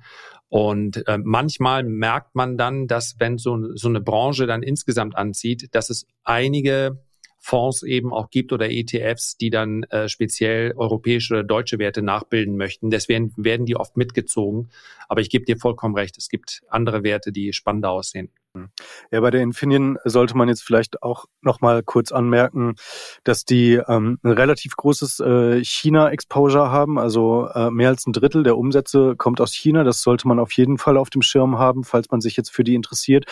Und äh, manchmal merkt man dann, dass wenn so, so eine Branche dann insgesamt anzieht, dass es einige Fonds eben auch gibt oder ETFs, die dann äh, speziell europäische oder deutsche Werte nachbilden möchten. Deswegen werden die oft mitgezogen. Aber ich gebe dir vollkommen recht, es gibt andere Werte, die spannender aussehen. Ja, bei der Infineon sollte man jetzt vielleicht auch noch mal kurz anmerken, dass die ähm, ein relativ großes äh, China-Exposure haben. Also äh, mehr als ein Drittel der Umsätze kommt aus China. Das sollte man auf jeden Fall auf dem Schirm haben, falls man sich jetzt für die interessiert.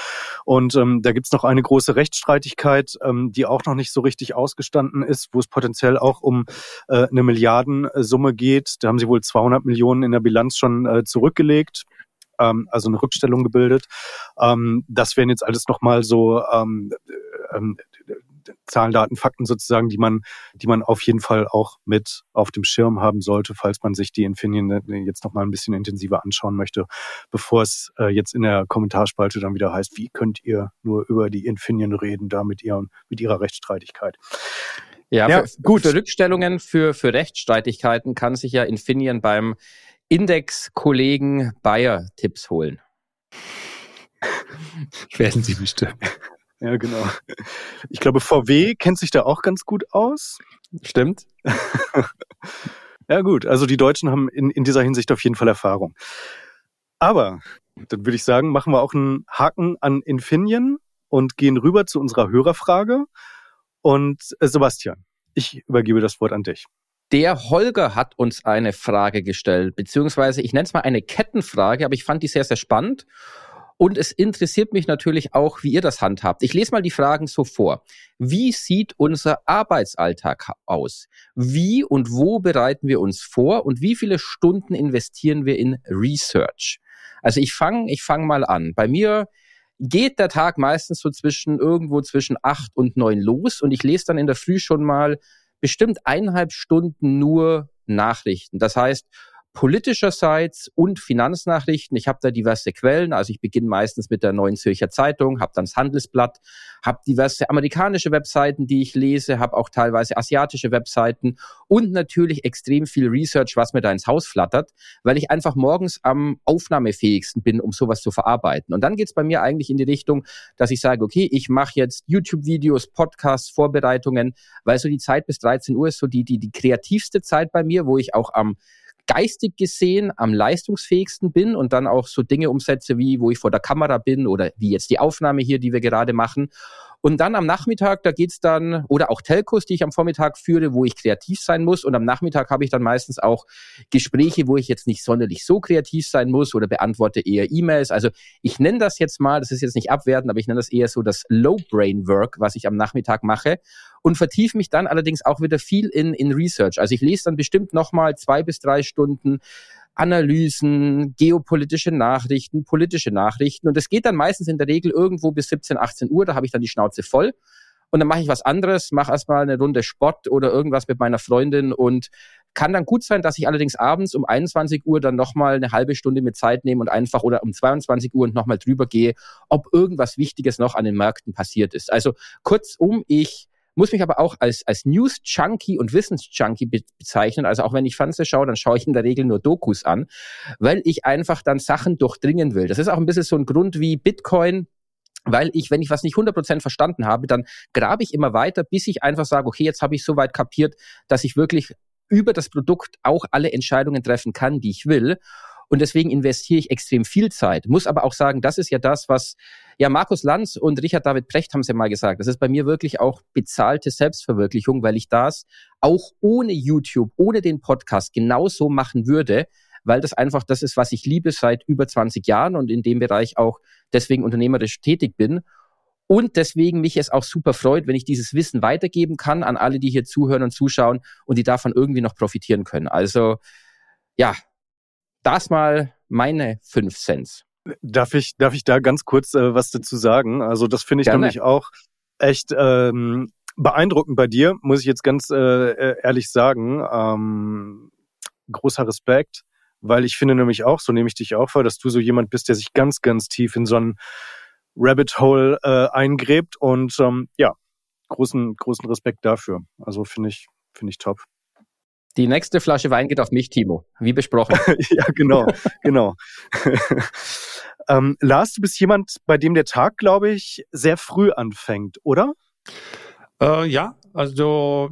Und ähm, da gibt's noch eine große Rechtsstreitigkeit, ähm, die auch noch nicht so richtig ausgestanden ist, wo es potenziell auch um äh, eine Milliardensumme geht. Da haben sie wohl 200 Millionen in der Bilanz schon äh, zurückgelegt ähm, also eine Rückstellung gebildet. Ähm, das wären jetzt alles nochmal so ähm, ähm, Zahlen, Daten, Fakten sozusagen, die man, die man auf jeden Fall auch mit auf dem Schirm haben sollte, falls man sich die Infineon jetzt nochmal ein bisschen intensiver anschauen möchte, bevor es äh, jetzt in der Kommentarspalte dann wieder heißt, wie könnt ihr nur über die Infineon reden, da mit, ihr, mit ihrer Rechtsstreitigkeit. Ja, ja für, gut. Für Rückstellungen, für, für Rechtsstreitigkeiten kann sich ja Infineon beim Index-Kollegen Bayer Tipps holen. Werden Sie bestimmt. Ja, genau. Ich glaube, VW kennt sich da auch ganz gut aus. Stimmt. Ja gut, also die Deutschen haben in, in dieser Hinsicht auf jeden Fall Erfahrung. Aber dann würde ich sagen, machen wir auch einen Haken an Infineon und gehen rüber zu unserer Hörerfrage. Und äh, Sebastian, ich übergebe das Wort an dich. Der Holger hat uns eine Frage gestellt, beziehungsweise ich nenne es mal eine Kettenfrage, aber ich fand die sehr, sehr spannend. Und es interessiert mich natürlich auch, wie ihr das handhabt. Ich lese mal die Fragen so vor. Wie sieht unser Arbeitsalltag aus? Wie und wo bereiten wir uns vor? Und wie viele Stunden investieren wir in Research? Also ich fange ich fang mal an. Bei mir geht der Tag meistens so zwischen irgendwo zwischen acht und neun los und ich lese dann in der Früh schon mal bestimmt eineinhalb Stunden nur Nachrichten. Das heißt, politischerseits und Finanznachrichten. Ich habe da diverse Quellen. Also ich beginne meistens mit der Neuen Zürcher Zeitung, habe dann das Handelsblatt, habe diverse amerikanische Webseiten, die ich lese, habe auch teilweise asiatische Webseiten und natürlich extrem viel Research, was mir da ins Haus flattert, weil ich einfach morgens am aufnahmefähigsten bin, um sowas zu verarbeiten. Und dann geht's bei mir eigentlich in die Richtung, dass ich sage, okay, ich mache jetzt YouTube-Videos, Podcasts, Vorbereitungen, weil so die Zeit bis 13 Uhr ist so die, die, die kreativste Zeit bei mir, wo ich auch am geistig gesehen am leistungsfähigsten bin und dann auch so Dinge umsetze, wie wo ich vor der Kamera bin oder wie jetzt die Aufnahme hier, die wir gerade machen. Und dann am Nachmittag, da geht's dann, oder auch Telcos, die ich am Vormittag führe, wo ich kreativ sein muss. Und am Nachmittag habe ich dann meistens auch Gespräche, wo ich jetzt nicht sonderlich so kreativ sein muss oder beantworte eher E-Mails. Also ich nenne das jetzt mal, das ist jetzt nicht abwertend, aber ich nenne das eher so das Low-Brain-Work, was ich am Nachmittag mache. Und vertiefe mich dann allerdings auch wieder viel in, in Research. Also ich lese dann bestimmt nochmal zwei bis drei Stunden Analysen, geopolitische Nachrichten, politische Nachrichten. Und es geht dann meistens in der Regel irgendwo bis 17, 18 Uhr. Da habe ich dann die Schnauze voll. Und dann mache ich was anderes, mache erstmal eine Runde Sport oder irgendwas mit meiner Freundin und kann dann gut sein, dass ich allerdings abends um 21 Uhr dann nochmal eine halbe Stunde mit Zeit nehme und einfach oder um 22 Uhr und nochmal drüber gehe, ob irgendwas Wichtiges noch an den Märkten passiert ist. Also kurzum, ich muss mich aber auch als, als News-Junkie und Wissens-Junkie be bezeichnen. Also auch wenn ich Fernsehen schaue, dann schaue ich in der Regel nur Dokus an, weil ich einfach dann Sachen durchdringen will. Das ist auch ein bisschen so ein Grund wie Bitcoin weil ich, wenn ich was nicht 100% verstanden habe, dann grabe ich immer weiter, bis ich einfach sage, okay, jetzt habe ich soweit kapiert, dass ich wirklich über das Produkt auch alle Entscheidungen treffen kann, die ich will. Und deswegen investiere ich extrem viel Zeit. Muss aber auch sagen, das ist ja das, was ja Markus Lanz und Richard David Precht haben es ja mal gesagt. Das ist bei mir wirklich auch bezahlte Selbstverwirklichung, weil ich das auch ohne YouTube, ohne den Podcast genauso machen würde, weil das einfach das ist, was ich liebe seit über 20 Jahren und in dem Bereich auch deswegen unternehmerisch tätig bin. Und deswegen mich es auch super freut, wenn ich dieses Wissen weitergeben kann an alle, die hier zuhören und zuschauen und die davon irgendwie noch profitieren können. Also ja, das mal meine fünf Cents. Darf ich, darf ich da ganz kurz äh, was dazu sagen? Also das finde ich Gerne. nämlich auch echt ähm, beeindruckend bei dir, muss ich jetzt ganz äh, äh, ehrlich sagen. Ähm, großer Respekt, weil ich finde nämlich auch, so nehme ich dich auch vor, dass du so jemand bist, der sich ganz, ganz tief in so ein Rabbit Hole äh, eingräbt und ähm, ja, großen, großen Respekt dafür. Also finde ich, finde ich top. Die nächste Flasche Wein geht auf mich, Timo, wie besprochen. ja, genau, genau. ähm, Lars, du bist jemand, bei dem der Tag, glaube ich, sehr früh anfängt, oder? Äh, ja, also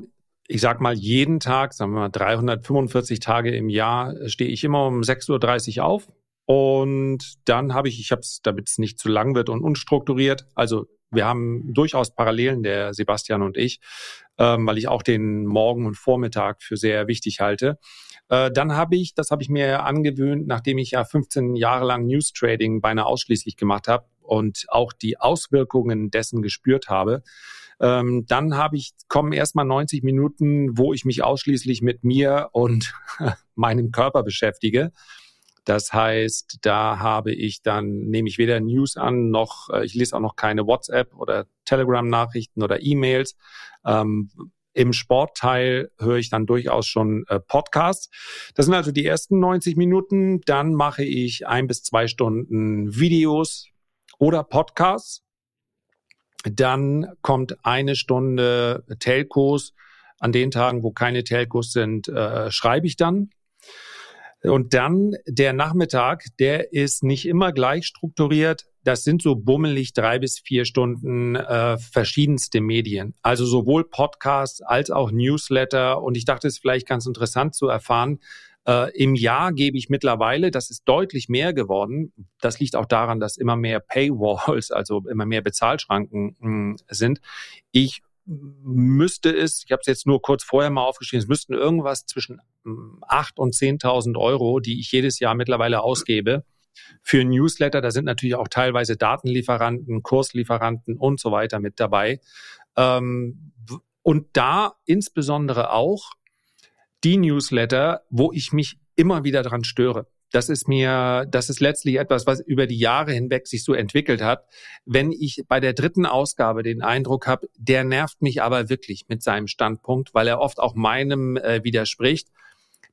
ich sag mal, jeden Tag, sagen wir mal 345 Tage im Jahr, stehe ich immer um 6.30 Uhr auf. Und dann habe ich, ich habe es, damit es nicht zu lang wird und unstrukturiert, also wir haben durchaus Parallelen, der Sebastian und ich, ähm, weil ich auch den Morgen und Vormittag für sehr wichtig halte. Äh, dann habe ich, das habe ich mir angewöhnt, nachdem ich ja 15 Jahre lang News Trading beinahe ausschließlich gemacht habe und auch die Auswirkungen dessen gespürt habe. Ähm, dann habe ich, kommen erstmal 90 Minuten, wo ich mich ausschließlich mit mir und meinem Körper beschäftige. Das heißt, da habe ich dann, nehme ich weder News an, noch, äh, ich lese auch noch keine WhatsApp oder Telegram-Nachrichten oder E-Mails. Ähm, im Sportteil höre ich dann durchaus schon äh, Podcasts. Das sind also die ersten 90 Minuten. Dann mache ich ein bis zwei Stunden Videos oder Podcasts. Dann kommt eine Stunde Telcos. An den Tagen, wo keine Telcos sind, äh, schreibe ich dann und dann der Nachmittag, der ist nicht immer gleich strukturiert. das sind so bummelig drei bis vier Stunden äh, verschiedenste Medien. Also sowohl Podcasts als auch Newsletter. Und ich dachte, es ist vielleicht ganz interessant zu erfahren, äh, Im Jahr gebe ich mittlerweile, das ist deutlich mehr geworden. Das liegt auch daran, dass immer mehr Paywalls, also immer mehr Bezahlschranken mh, hm, sind. Ich müsste es, ich habe es jetzt nur kurz vorher mal aufgeschrieben, es müssten irgendwas zwischen 8 hm, und 10.000 Euro, die ich jedes Jahr mittlerweile ausgebe, für Newsletter. Da sind natürlich auch teilweise Datenlieferanten, Kurslieferanten und so weiter mit dabei. Ähm, und da insbesondere auch die Newsletter, wo ich mich immer wieder dran störe. Das ist mir, das ist letztlich etwas, was über die Jahre hinweg sich so entwickelt hat. Wenn ich bei der dritten Ausgabe den Eindruck habe, der nervt mich aber wirklich mit seinem Standpunkt, weil er oft auch meinem äh, widerspricht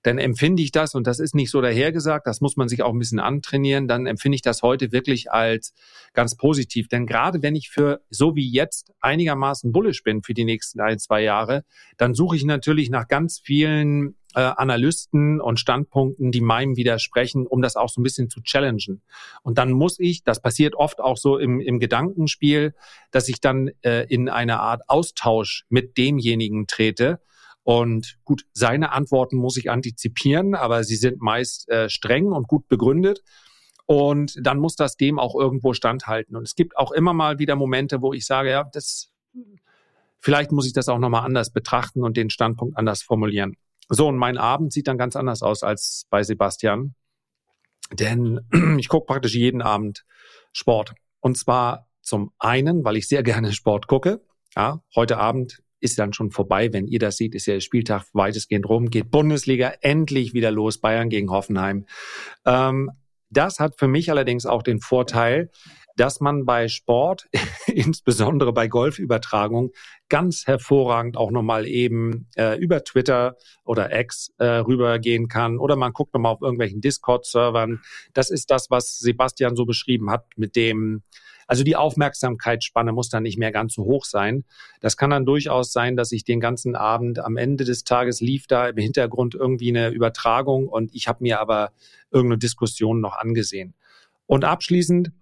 dann empfinde ich das, und das ist nicht so dahergesagt, das muss man sich auch ein bisschen antrainieren, dann empfinde ich das heute wirklich als ganz positiv. Denn gerade wenn ich für so wie jetzt einigermaßen bullish bin für die nächsten ein, zwei Jahre, dann suche ich natürlich nach ganz vielen äh, Analysten und Standpunkten, die meinem widersprechen, um das auch so ein bisschen zu challengen. Und dann muss ich, das passiert oft auch so im, im Gedankenspiel, dass ich dann äh, in eine Art Austausch mit demjenigen trete und gut, seine Antworten muss ich antizipieren, aber sie sind meist äh, streng und gut begründet. Und dann muss das dem auch irgendwo standhalten. Und es gibt auch immer mal wieder Momente, wo ich sage, ja, das, vielleicht muss ich das auch nochmal anders betrachten und den Standpunkt anders formulieren. So, und mein Abend sieht dann ganz anders aus als bei Sebastian. Denn ich gucke praktisch jeden Abend Sport. Und zwar zum einen, weil ich sehr gerne Sport gucke. Ja, heute Abend ist dann schon vorbei. Wenn ihr das seht, ist ja der Spieltag weitestgehend rum, geht Bundesliga endlich wieder los, Bayern gegen Hoffenheim. Ähm, das hat für mich allerdings auch den Vorteil, dass man bei Sport, insbesondere bei Golfübertragung, ganz hervorragend auch nochmal eben äh, über Twitter oder X äh, rübergehen kann oder man guckt nochmal auf irgendwelchen Discord-Servern. Das ist das, was Sebastian so beschrieben hat mit dem also die Aufmerksamkeitsspanne muss dann nicht mehr ganz so hoch sein. Das kann dann durchaus sein, dass ich den ganzen Abend am Ende des Tages lief da im Hintergrund irgendwie eine Übertragung und ich habe mir aber irgendeine Diskussion noch angesehen. Und abschließend,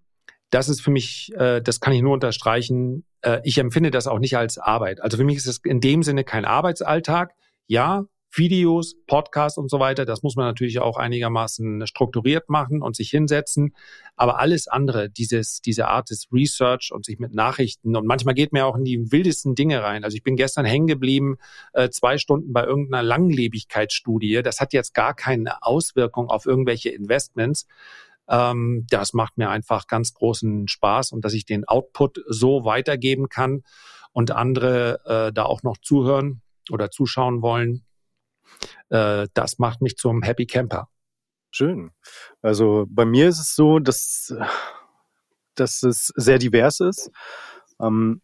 das ist für mich, äh, das kann ich nur unterstreichen, äh, ich empfinde das auch nicht als Arbeit. Also für mich ist es in dem Sinne kein Arbeitsalltag. Ja, Videos, Podcasts und so weiter. Das muss man natürlich auch einigermaßen strukturiert machen und sich hinsetzen. Aber alles andere, dieses, diese Art des Research und sich mit Nachrichten und manchmal geht mir auch in die wildesten Dinge rein. Also ich bin gestern hängen geblieben, äh, zwei Stunden bei irgendeiner Langlebigkeitsstudie. Das hat jetzt gar keine Auswirkung auf irgendwelche Investments. Ähm, das macht mir einfach ganz großen Spaß und dass ich den Output so weitergeben kann und andere äh, da auch noch zuhören oder zuschauen wollen äh, das macht mich zum Happy Camper. Schön. Also bei mir ist es so, dass, dass es sehr divers ist. Ähm,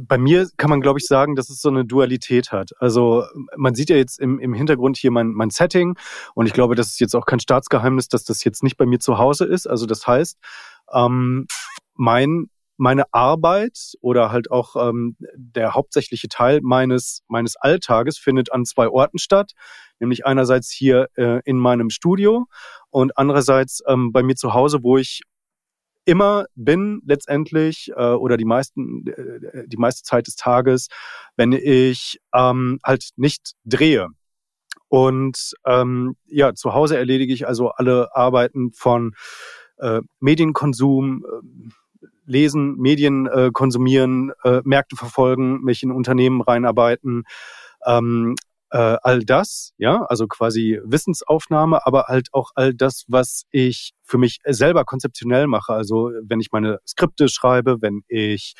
bei mir kann man, glaube ich, sagen, dass es so eine Dualität hat. Also man sieht ja jetzt im, im Hintergrund hier mein, mein Setting und ich glaube, das ist jetzt auch kein Staatsgeheimnis, dass das jetzt nicht bei mir zu Hause ist. Also das heißt, ähm, mein meine Arbeit oder halt auch ähm, der hauptsächliche Teil meines, meines Alltages findet an zwei Orten statt, nämlich einerseits hier äh, in meinem Studio und andererseits ähm, bei mir zu Hause, wo ich immer bin letztendlich äh, oder die meisten äh, die meiste Zeit des Tages, wenn ich ähm, halt nicht drehe. Und ähm, ja, zu Hause erledige ich also alle Arbeiten von äh, Medienkonsum, äh, lesen, Medien äh, konsumieren, äh, Märkte verfolgen, mich in Unternehmen reinarbeiten, ähm, äh, all das, ja, also quasi Wissensaufnahme, aber halt auch all das, was ich für mich selber konzeptionell mache. Also wenn ich meine Skripte schreibe, wenn ich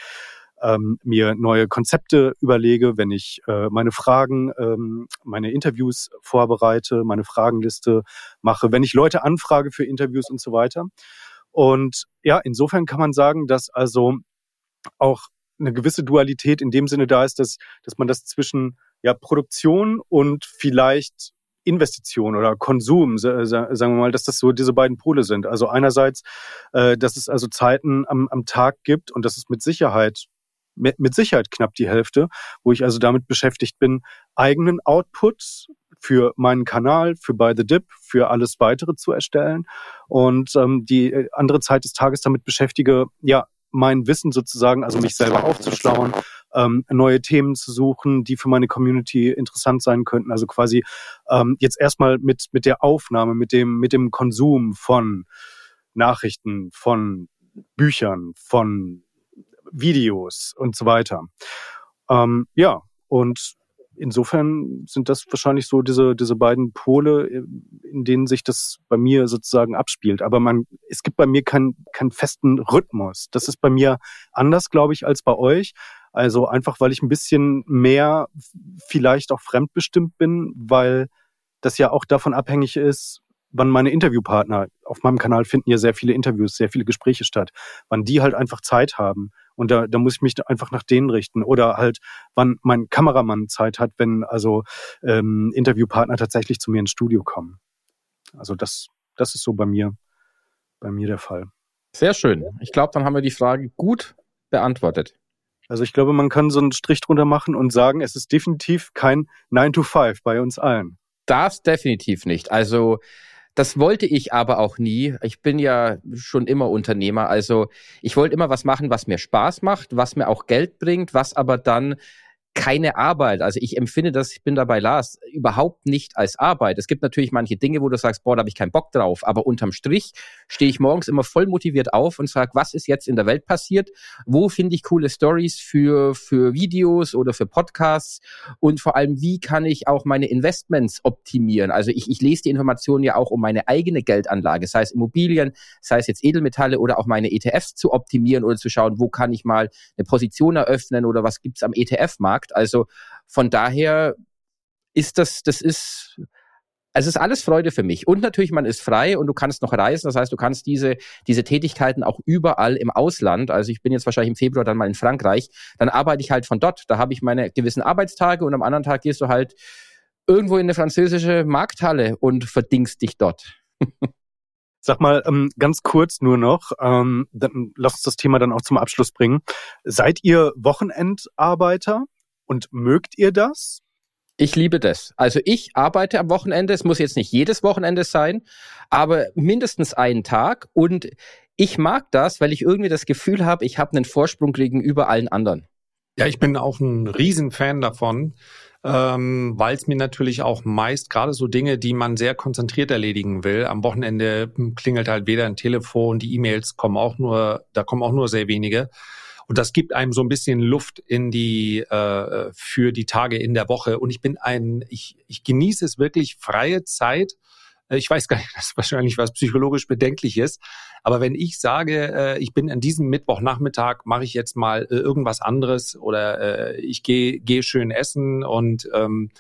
ähm, mir neue Konzepte überlege, wenn ich äh, meine Fragen, ähm, meine Interviews vorbereite, meine Fragenliste mache, wenn ich Leute anfrage für Interviews und so weiter. Und ja, insofern kann man sagen, dass also auch eine gewisse Dualität in dem Sinne da ist, dass, dass man das zwischen ja, Produktion und vielleicht Investition oder Konsum, sagen wir mal, dass das so diese beiden Pole sind. Also einerseits, äh, dass es also Zeiten am, am Tag gibt und das ist mit Sicherheit mit, Sicherheit knapp die Hälfte, wo ich also damit beschäftigt bin, eigenen Output für meinen Kanal, für By the Dip, für alles weitere zu erstellen und ähm, die äh, andere Zeit des Tages damit beschäftige, ja, mein Wissen sozusagen, also mich selber aufzuschlauen, ähm, neue Themen zu suchen, die für meine Community interessant sein könnten. Also quasi ähm, jetzt erstmal mit, mit der Aufnahme, mit dem, mit dem Konsum von Nachrichten, von Büchern, von Videos und so weiter. Ähm, ja, und insofern sind das wahrscheinlich so diese, diese beiden Pole, in denen sich das bei mir sozusagen abspielt. Aber man, es gibt bei mir keinen, keinen festen Rhythmus. Das ist bei mir anders, glaube ich, als bei euch. Also einfach, weil ich ein bisschen mehr vielleicht auch fremdbestimmt bin, weil das ja auch davon abhängig ist, wann meine Interviewpartner, auf meinem Kanal finden ja sehr viele Interviews, sehr viele Gespräche statt, wann die halt einfach Zeit haben. Und da, da muss ich mich einfach nach denen richten. Oder halt, wann mein Kameramann Zeit hat, wenn also ähm, Interviewpartner tatsächlich zu mir ins Studio kommen. Also das, das ist so bei mir, bei mir der Fall. Sehr schön. Ich glaube, dann haben wir die Frage gut beantwortet. Also ich glaube, man kann so einen Strich drunter machen und sagen, es ist definitiv kein 9 to 5 bei uns allen. Das definitiv nicht. Also das wollte ich aber auch nie. Ich bin ja schon immer Unternehmer. Also ich wollte immer was machen, was mir Spaß macht, was mir auch Geld bringt, was aber dann keine Arbeit. Also ich empfinde das, ich bin dabei Lars, überhaupt nicht als Arbeit. Es gibt natürlich manche Dinge, wo du sagst, boah, da habe ich keinen Bock drauf. Aber unterm Strich stehe ich morgens immer voll motiviert auf und sage, was ist jetzt in der Welt passiert? Wo finde ich coole Stories für, für Videos oder für Podcasts? Und vor allem, wie kann ich auch meine Investments optimieren? Also ich, ich lese die Informationen ja auch, um meine eigene Geldanlage, sei es Immobilien, sei es jetzt Edelmetalle oder auch meine ETFs zu optimieren oder zu schauen, wo kann ich mal eine Position eröffnen oder was gibt's am ETF-Markt? Markt. Also von daher ist das, das ist, es ist alles Freude für mich. Und natürlich, man ist frei und du kannst noch reisen. Das heißt, du kannst diese, diese Tätigkeiten auch überall im Ausland. Also ich bin jetzt wahrscheinlich im Februar dann mal in Frankreich. Dann arbeite ich halt von dort. Da habe ich meine gewissen Arbeitstage und am anderen Tag gehst du halt irgendwo in eine französische Markthalle und verdingst dich dort. Sag mal, ähm, ganz kurz nur noch, ähm, dann lass uns das Thema dann auch zum Abschluss bringen. Seid ihr Wochenendarbeiter? Und mögt ihr das? Ich liebe das. Also ich arbeite am Wochenende. Es muss jetzt nicht jedes Wochenende sein, aber mindestens einen Tag. Und ich mag das, weil ich irgendwie das Gefühl habe, ich habe einen Vorsprung gegenüber allen anderen. Ja, ich bin auch ein Riesenfan davon, ähm, weil es mir natürlich auch meist gerade so Dinge, die man sehr konzentriert erledigen will. Am Wochenende klingelt halt weder ein Telefon, die E-Mails kommen auch nur, da kommen auch nur sehr wenige. Und das gibt einem so ein bisschen Luft in die äh, für die Tage in der Woche. Und ich bin ein, ich, ich genieße es wirklich freie Zeit. Äh, ich weiß gar nicht, das ist wahrscheinlich was psychologisch bedenklich ist. Aber wenn ich sage, äh, ich bin an diesem Mittwochnachmittag, mache ich jetzt mal äh, irgendwas anderes oder äh, ich gehe geh schön essen und, ähm,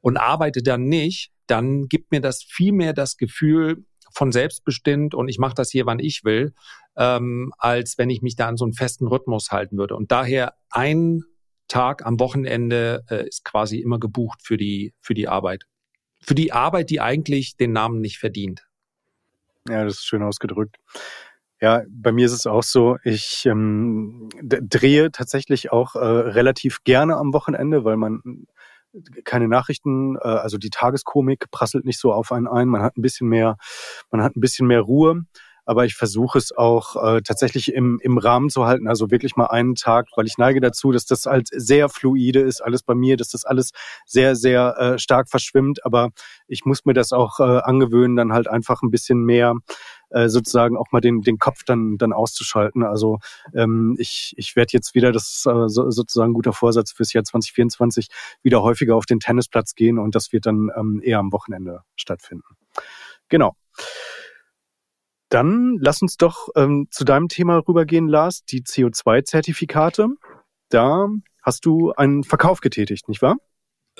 und arbeite dann nicht, dann gibt mir das viel mehr das Gefühl von selbstbestimmt und ich mache das hier, wann ich will, ähm, als wenn ich mich da an so einen festen Rhythmus halten würde. Und daher ein Tag am Wochenende äh, ist quasi immer gebucht für die, für die Arbeit. Für die Arbeit, die eigentlich den Namen nicht verdient. Ja, das ist schön ausgedrückt. Ja, bei mir ist es auch so, ich ähm, drehe tatsächlich auch äh, relativ gerne am Wochenende, weil man keine Nachrichten, äh, also die Tageskomik prasselt nicht so auf einen ein, man hat ein bisschen mehr, man hat ein bisschen mehr Ruhe aber ich versuche es auch äh, tatsächlich im, im Rahmen zu halten, also wirklich mal einen Tag, weil ich neige dazu, dass das halt sehr fluide ist, alles bei mir, dass das alles sehr, sehr äh, stark verschwimmt, aber ich muss mir das auch äh, angewöhnen, dann halt einfach ein bisschen mehr äh, sozusagen auch mal den, den Kopf dann, dann auszuschalten. Also ähm, ich, ich werde jetzt wieder, das äh, so, sozusagen guter Vorsatz fürs Jahr 2024, wieder häufiger auf den Tennisplatz gehen und das wird dann ähm, eher am Wochenende stattfinden. Genau. Dann lass uns doch ähm, zu deinem Thema rübergehen, Lars, die CO2-Zertifikate. Da hast du einen Verkauf getätigt, nicht wahr?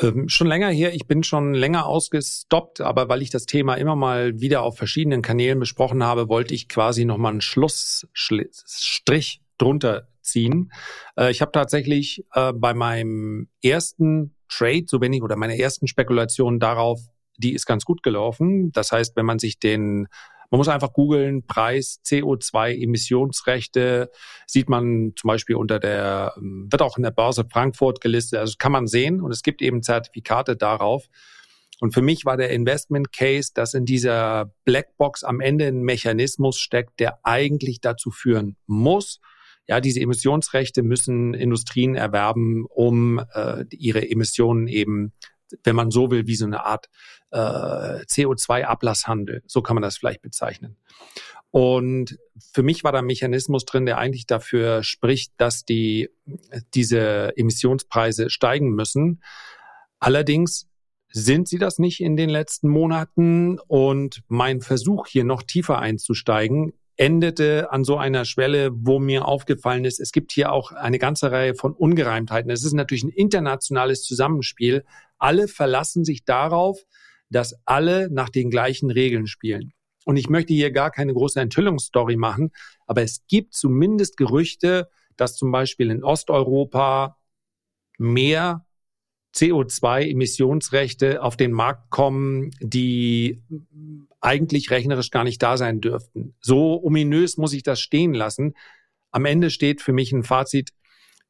Ähm, schon länger her, ich bin schon länger ausgestoppt, aber weil ich das Thema immer mal wieder auf verschiedenen Kanälen besprochen habe, wollte ich quasi nochmal einen Schlussstrich drunter ziehen. Äh, ich habe tatsächlich äh, bei meinem ersten Trade, so bin ich, oder meiner ersten Spekulation darauf, die ist ganz gut gelaufen. Das heißt, wenn man sich den man muss einfach googeln, Preis CO2-Emissionsrechte, sieht man zum Beispiel unter der, ähm, wird auch in der Börse Frankfurt gelistet, also kann man sehen und es gibt eben Zertifikate darauf. Und für mich war der Investment Case, dass in dieser Blackbox am Ende ein Mechanismus steckt, der eigentlich dazu führen muss, ja, diese Emissionsrechte müssen Industrien erwerben, um äh, ihre Emissionen eben, wenn man so will, wie so eine Art äh, CO2-Ablasshandel, so kann man das vielleicht bezeichnen. Und für mich war da ein Mechanismus drin, der eigentlich dafür spricht, dass die, diese Emissionspreise steigen müssen. Allerdings sind sie das nicht in den letzten Monaten und mein Versuch hier noch tiefer einzusteigen endete an so einer Schwelle, wo mir aufgefallen ist, es gibt hier auch eine ganze Reihe von Ungereimtheiten. Es ist natürlich ein internationales Zusammenspiel. Alle verlassen sich darauf, dass alle nach den gleichen Regeln spielen. Und ich möchte hier gar keine große Enthüllungsstory machen, aber es gibt zumindest Gerüchte, dass zum Beispiel in Osteuropa mehr CO2-Emissionsrechte auf den Markt kommen, die eigentlich rechnerisch gar nicht da sein dürften. So ominös muss ich das stehen lassen. Am Ende steht für mich ein Fazit.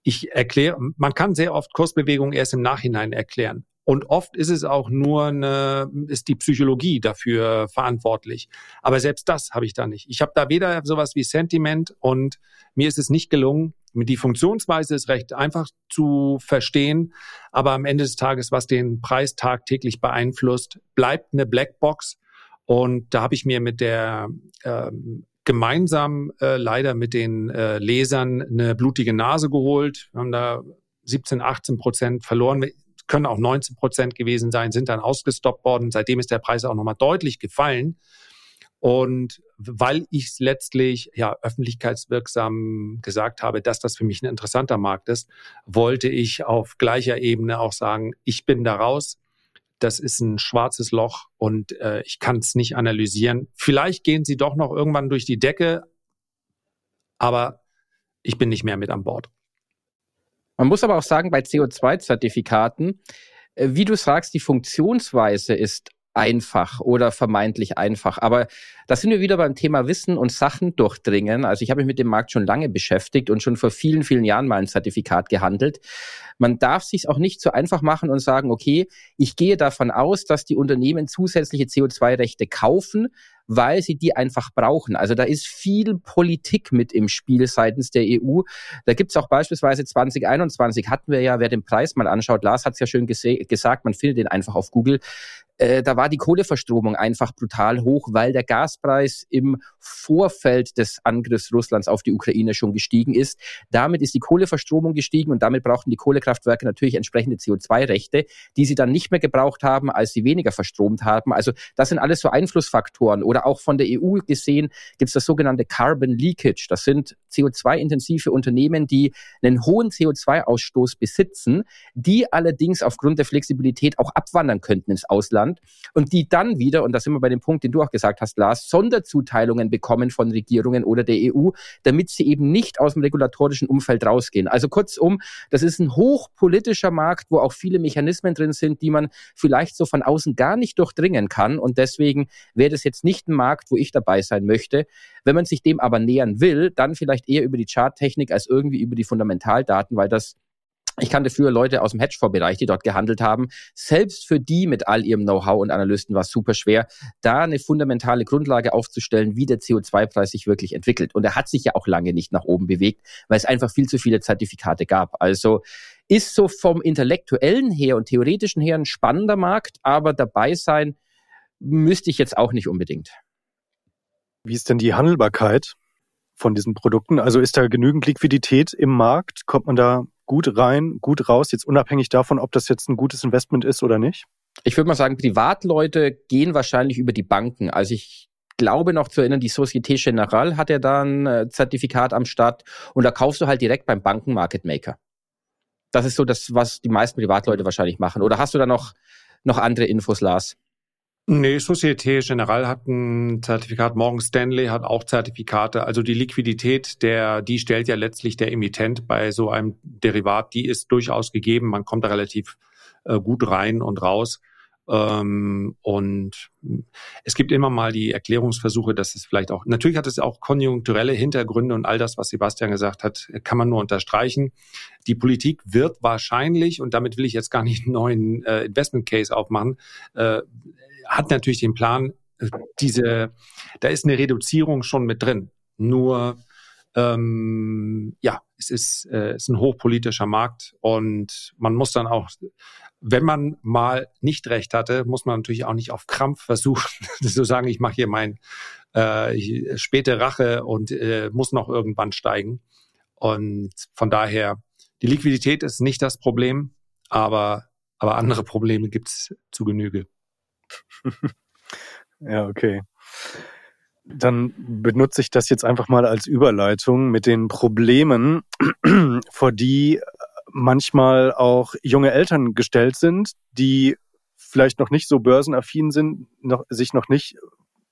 Ich erkläre, man kann sehr oft Kursbewegungen erst im Nachhinein erklären. Und oft ist es auch nur eine, ist die Psychologie dafür verantwortlich. Aber selbst das habe ich da nicht. Ich habe da weder sowas wie Sentiment und mir ist es nicht gelungen, die Funktionsweise ist recht einfach zu verstehen, aber am Ende des Tages, was den Preis tagtäglich beeinflusst, bleibt eine Blackbox. Und da habe ich mir mit der ähm, gemeinsam äh, leider mit den äh, Lesern eine blutige Nase geholt. Wir haben da 17, 18 Prozent verloren können auch 19 Prozent gewesen sein, sind dann ausgestoppt worden. Seitdem ist der Preis auch nochmal deutlich gefallen. Und weil ich es letztlich ja öffentlichkeitswirksam gesagt habe, dass das für mich ein interessanter Markt ist, wollte ich auf gleicher Ebene auch sagen, ich bin da raus. Das ist ein schwarzes Loch und äh, ich kann es nicht analysieren. Vielleicht gehen sie doch noch irgendwann durch die Decke, aber ich bin nicht mehr mit an Bord. Man muss aber auch sagen, bei CO2-Zertifikaten, äh, wie du sagst, die Funktionsweise ist einfach oder vermeintlich einfach. Aber da sind wir wieder beim Thema Wissen und Sachen durchdringen. Also ich habe mich mit dem Markt schon lange beschäftigt und schon vor vielen, vielen Jahren mal ein Zertifikat gehandelt. Man darf sich auch nicht so einfach machen und sagen, okay, ich gehe davon aus, dass die Unternehmen zusätzliche CO2-Rechte kaufen, weil sie die einfach brauchen. Also da ist viel Politik mit im Spiel seitens der EU. Da gibt's auch beispielsweise 2021 hatten wir ja, wer den Preis mal anschaut, Lars hat's ja schön gesagt, man findet den einfach auf Google. Äh, da war die Kohleverstromung einfach brutal hoch, weil der Gaspreis im Vorfeld des Angriffs Russlands auf die Ukraine schon gestiegen ist. Damit ist die Kohleverstromung gestiegen und damit brauchten die Kohlekraftwerke natürlich entsprechende CO2-Rechte, die sie dann nicht mehr gebraucht haben, als sie weniger verstromt haben. Also das sind alles so Einflussfaktoren. Oder auch von der EU gesehen gibt es das sogenannte Carbon Leakage. Das sind CO2-intensive Unternehmen, die einen hohen CO2-Ausstoß besitzen, die allerdings aufgrund der Flexibilität auch abwandern könnten ins Ausland und die dann wieder, und da sind wir bei dem Punkt, den du auch gesagt hast, Lars, Sonderzuteilungen bekommen von Regierungen oder der EU, damit sie eben nicht aus dem regulatorischen Umfeld rausgehen. Also kurzum, das ist ein hochpolitischer Markt, wo auch viele Mechanismen drin sind, die man vielleicht so von außen gar nicht durchdringen kann. Und deswegen wäre das jetzt nicht ein Markt, wo ich dabei sein möchte. Wenn man sich dem aber nähern will, dann vielleicht eher über die Charttechnik als irgendwie über die Fundamentaldaten, weil das ich kannte früher Leute aus dem Hedgefonds-Bereich, die dort gehandelt haben. Selbst für die mit all ihrem Know-how und Analysten war es super schwer, da eine fundamentale Grundlage aufzustellen, wie der CO2-Preis sich wirklich entwickelt. Und er hat sich ja auch lange nicht nach oben bewegt, weil es einfach viel zu viele Zertifikate gab. Also ist so vom intellektuellen her und theoretischen her ein spannender Markt, aber dabei sein müsste ich jetzt auch nicht unbedingt. Wie ist denn die Handelbarkeit von diesen Produkten? Also ist da genügend Liquidität im Markt? Kommt man da gut rein, gut raus, jetzt unabhängig davon, ob das jetzt ein gutes Investment ist oder nicht? Ich würde mal sagen, Privatleute gehen wahrscheinlich über die Banken. Also ich glaube noch zu erinnern, die Societe Generale hat ja da ein äh, Zertifikat am Start und da kaufst du halt direkt beim Banken Market Maker. Das ist so das, was die meisten Privatleute wahrscheinlich machen. Oder hast du da noch, noch andere Infos, Lars? Nee, Societe Generale hat ein Zertifikat, Morgan Stanley hat auch Zertifikate. Also die Liquidität, der, die stellt ja letztlich der Emittent bei so einem Derivat, die ist durchaus gegeben. Man kommt da relativ äh, gut rein und raus. Ähm, und es gibt immer mal die Erklärungsversuche, dass es vielleicht auch, natürlich hat es auch konjunkturelle Hintergründe und all das, was Sebastian gesagt hat, kann man nur unterstreichen. Die Politik wird wahrscheinlich, und damit will ich jetzt gar nicht einen neuen äh, Investment Case aufmachen, äh, hat natürlich den Plan, äh, diese, da ist eine Reduzierung schon mit drin. Nur ähm, ja, es ist, äh, ist ein hochpolitischer Markt und man muss dann auch, wenn man mal nicht recht hatte, muss man natürlich auch nicht auf Krampf versuchen, zu sagen, ich mache hier mein äh, späte Rache und äh, muss noch irgendwann steigen. Und von daher, die Liquidität ist nicht das Problem, aber, aber andere Probleme gibt es zu Genüge. ja, okay dann benutze ich das jetzt einfach mal als Überleitung mit den Problemen, vor die manchmal auch junge Eltern gestellt sind, die vielleicht noch nicht so börsenaffin sind, noch, sich noch nicht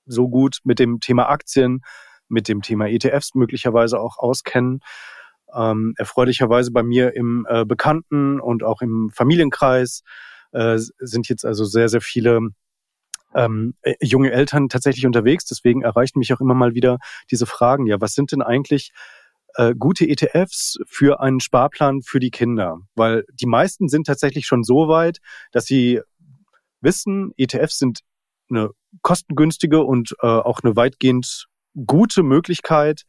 so gut mit dem Thema Aktien, mit dem Thema ETFs möglicherweise auch auskennen. Ähm, erfreulicherweise bei mir im äh, Bekannten und auch im Familienkreis äh, sind jetzt also sehr, sehr viele ähm, äh, junge Eltern tatsächlich unterwegs. Deswegen erreichen mich auch immer mal wieder diese Fragen. Ja, was sind denn eigentlich äh, gute ETFs für einen Sparplan für die Kinder? Weil die meisten sind tatsächlich schon so weit, dass sie wissen, ETFs sind eine kostengünstige und äh, auch eine weitgehend gute Möglichkeit,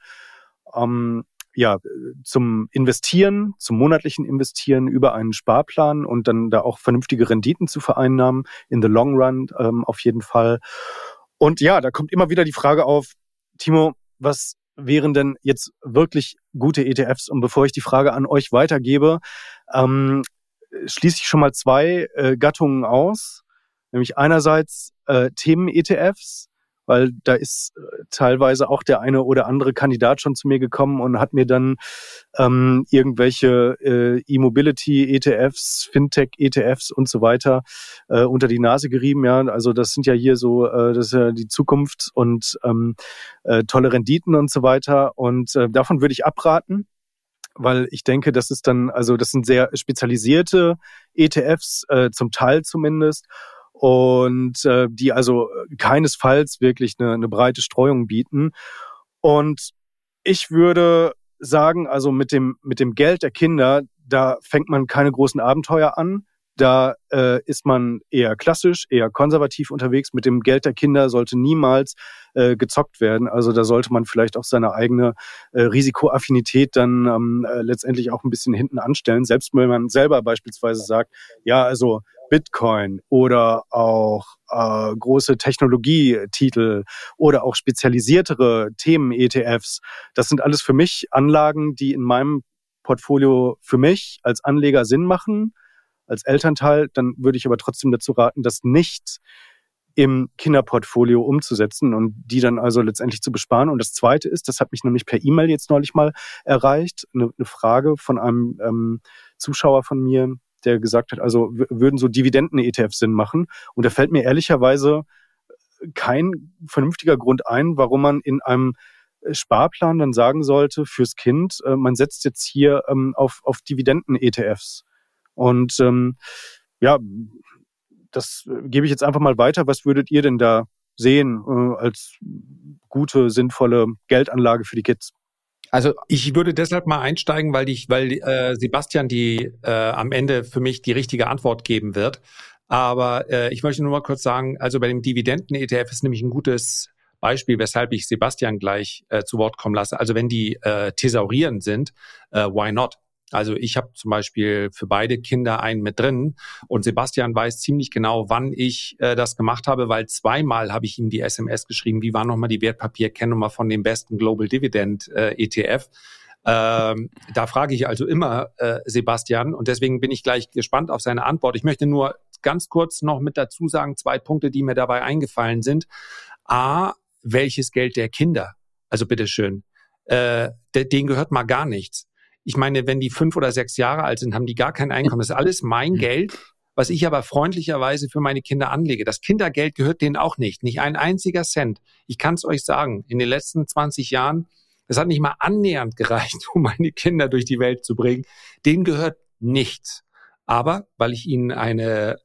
ähm, ja, zum Investieren, zum monatlichen Investieren über einen Sparplan und dann da auch vernünftige Renditen zu vereinnahmen, in the long run ähm, auf jeden Fall. Und ja, da kommt immer wieder die Frage auf, Timo, was wären denn jetzt wirklich gute ETFs? Und bevor ich die Frage an euch weitergebe, ähm, schließe ich schon mal zwei äh, Gattungen aus, nämlich einerseits äh, Themen-ETFs, weil da ist äh, teilweise auch der eine oder andere Kandidat schon zu mir gekommen und hat mir dann ähm, irgendwelche äh, E-Mobility-ETFs, Fintech-ETFs und so weiter äh, unter die Nase gerieben. Ja, also das sind ja hier so, äh, das ist ja die Zukunft und ähm, äh, tolle Renditen und so weiter. Und äh, davon würde ich abraten weil ich denke, das ist dann, also das sind sehr spezialisierte ETFs, äh, zum Teil zumindest und äh, die also keinesfalls wirklich eine, eine breite Streuung bieten. Und ich würde sagen, also mit dem, mit dem Geld der Kinder, da fängt man keine großen Abenteuer an. Da äh, ist man eher klassisch, eher konservativ unterwegs. Mit dem Geld der Kinder sollte niemals äh, gezockt werden. Also da sollte man vielleicht auch seine eigene äh, Risikoaffinität dann ähm, äh, letztendlich auch ein bisschen hinten anstellen. Selbst wenn man selber beispielsweise sagt, ja, also Bitcoin oder auch äh, große Technologietitel oder auch spezialisiertere Themen-ETFs. Das sind alles für mich Anlagen, die in meinem Portfolio für mich als Anleger Sinn machen, als Elternteil. Dann würde ich aber trotzdem dazu raten, das nicht im Kinderportfolio umzusetzen und die dann also letztendlich zu besparen. Und das Zweite ist, das hat mich nämlich per E-Mail jetzt neulich mal erreicht, eine, eine Frage von einem ähm, Zuschauer von mir, der gesagt hat, also würden so Dividenden-ETFs Sinn machen. Und da fällt mir ehrlicherweise kein vernünftiger Grund ein, warum man in einem Sparplan dann sagen sollte fürs Kind, äh, man setzt jetzt hier ähm, auf, auf Dividenden-ETFs. Und ähm, ja, das gebe ich jetzt einfach mal weiter. Was würdet ihr denn da sehen äh, als gute, sinnvolle Geldanlage für die Kids? Also ich würde deshalb mal einsteigen, weil ich, weil äh, Sebastian die äh, am Ende für mich die richtige Antwort geben wird. Aber äh, ich möchte nur mal kurz sagen, also bei dem Dividenden-ETF ist nämlich ein gutes Beispiel, weshalb ich Sebastian gleich äh, zu Wort kommen lasse. Also wenn die äh, thesaurierend sind, äh, why not? Also ich habe zum Beispiel für beide Kinder einen mit drin und Sebastian weiß ziemlich genau, wann ich äh, das gemacht habe, weil zweimal habe ich ihm die SMS geschrieben, wie war nochmal die Wertpapierkennnummer von dem besten Global Dividend äh, ETF. Ähm, da frage ich also immer äh, Sebastian und deswegen bin ich gleich gespannt auf seine Antwort. Ich möchte nur ganz kurz noch mit dazu sagen, zwei Punkte, die mir dabei eingefallen sind. A, welches Geld der Kinder? Also bitteschön. Äh, denen gehört mal gar nichts. Ich meine, wenn die fünf oder sechs Jahre alt sind, haben die gar kein Einkommen. Das ist alles mein mhm. Geld, was ich aber freundlicherweise für meine Kinder anlege. Das Kindergeld gehört denen auch nicht. Nicht ein einziger Cent. Ich kann es euch sagen, in den letzten 20 Jahren, das hat nicht mal annähernd gereicht, um meine Kinder durch die Welt zu bringen. Denen gehört nichts. Aber weil ich ihnen eine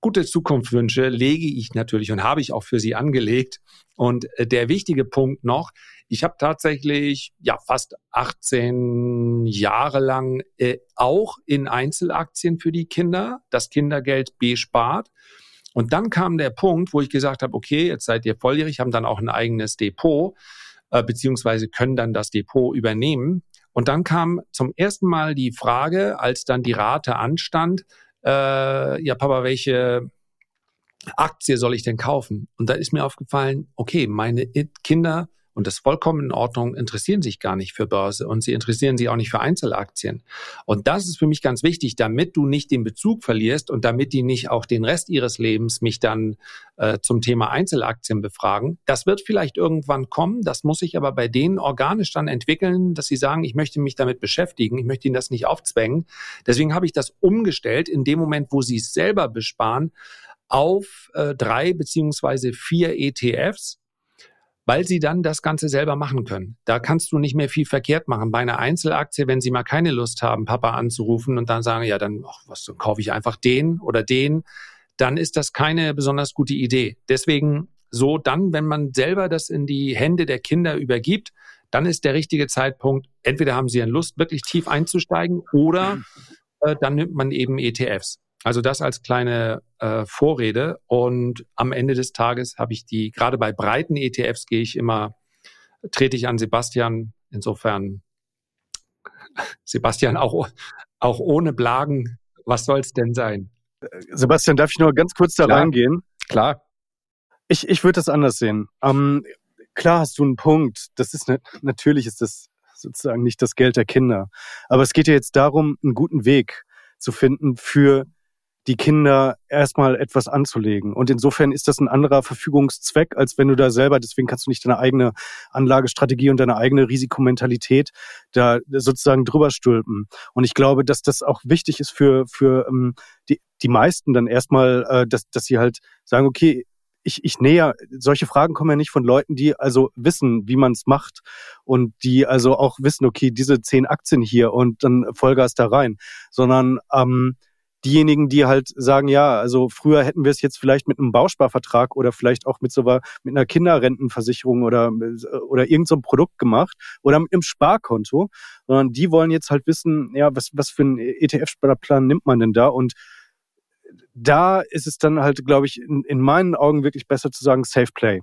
gute Zukunftswünsche lege ich natürlich und habe ich auch für Sie angelegt. Und äh, der wichtige Punkt noch, ich habe tatsächlich ja fast 18 Jahre lang äh, auch in Einzelaktien für die Kinder das Kindergeld bespart. Und dann kam der Punkt, wo ich gesagt habe, okay, jetzt seid ihr volljährig, haben dann auch ein eigenes Depot, äh, beziehungsweise können dann das Depot übernehmen. Und dann kam zum ersten Mal die Frage, als dann die Rate anstand, äh, ja, Papa, welche Aktie soll ich denn kaufen? Und da ist mir aufgefallen, okay, meine Kinder und das vollkommen in Ordnung, interessieren sich gar nicht für Börse und sie interessieren sich auch nicht für Einzelaktien. Und das ist für mich ganz wichtig, damit du nicht den Bezug verlierst und damit die nicht auch den Rest ihres Lebens mich dann äh, zum Thema Einzelaktien befragen. Das wird vielleicht irgendwann kommen, das muss sich aber bei denen organisch dann entwickeln, dass sie sagen, ich möchte mich damit beschäftigen, ich möchte ihnen das nicht aufzwängen. Deswegen habe ich das umgestellt in dem Moment, wo sie es selber besparen, auf äh, drei beziehungsweise vier ETFs weil sie dann das Ganze selber machen können. Da kannst du nicht mehr viel verkehrt machen. Bei einer Einzelaktie, wenn sie mal keine Lust haben, Papa anzurufen und dann sagen, ja, dann ach, was, dann kaufe ich einfach den oder den, dann ist das keine besonders gute Idee. Deswegen so dann, wenn man selber das in die Hände der Kinder übergibt, dann ist der richtige Zeitpunkt, entweder haben sie eine Lust, wirklich tief einzusteigen oder äh, dann nimmt man eben ETFs. Also das als kleine äh, Vorrede. Und am Ende des Tages habe ich die, gerade bei breiten ETFs gehe ich immer, trete ich an Sebastian. Insofern, Sebastian, auch, auch ohne Blagen, was soll es denn sein? Sebastian, darf ich nur ganz kurz da Klar. reingehen? Klar. Ich, ich würde das anders sehen. Ähm, klar hast du einen Punkt. Das ist ne, natürlich ist das sozusagen nicht das Geld der Kinder. Aber es geht ja jetzt darum, einen guten Weg zu finden für die Kinder erstmal etwas anzulegen. Und insofern ist das ein anderer Verfügungszweck, als wenn du da selber, deswegen kannst du nicht deine eigene Anlagestrategie und deine eigene Risikomentalität da sozusagen drüber stülpen. Und ich glaube, dass das auch wichtig ist für, für ähm, die, die meisten dann erstmal, äh, dass, dass sie halt sagen, okay, ich, ich näher, solche Fragen kommen ja nicht von Leuten, die also wissen, wie man es macht und die also auch wissen, okay, diese zehn Aktien hier und dann Vollgas da rein, sondern ähm, diejenigen, die halt sagen, ja, also früher hätten wir es jetzt vielleicht mit einem Bausparvertrag oder vielleicht auch mit so mit einer Kinderrentenversicherung oder oder irgendeinem so Produkt gemacht oder mit einem Sparkonto, sondern die wollen jetzt halt wissen, ja, was was für einen ETF-Sparplan nimmt man denn da und da ist es dann halt, glaube ich, in, in meinen Augen wirklich besser zu sagen Safe Play.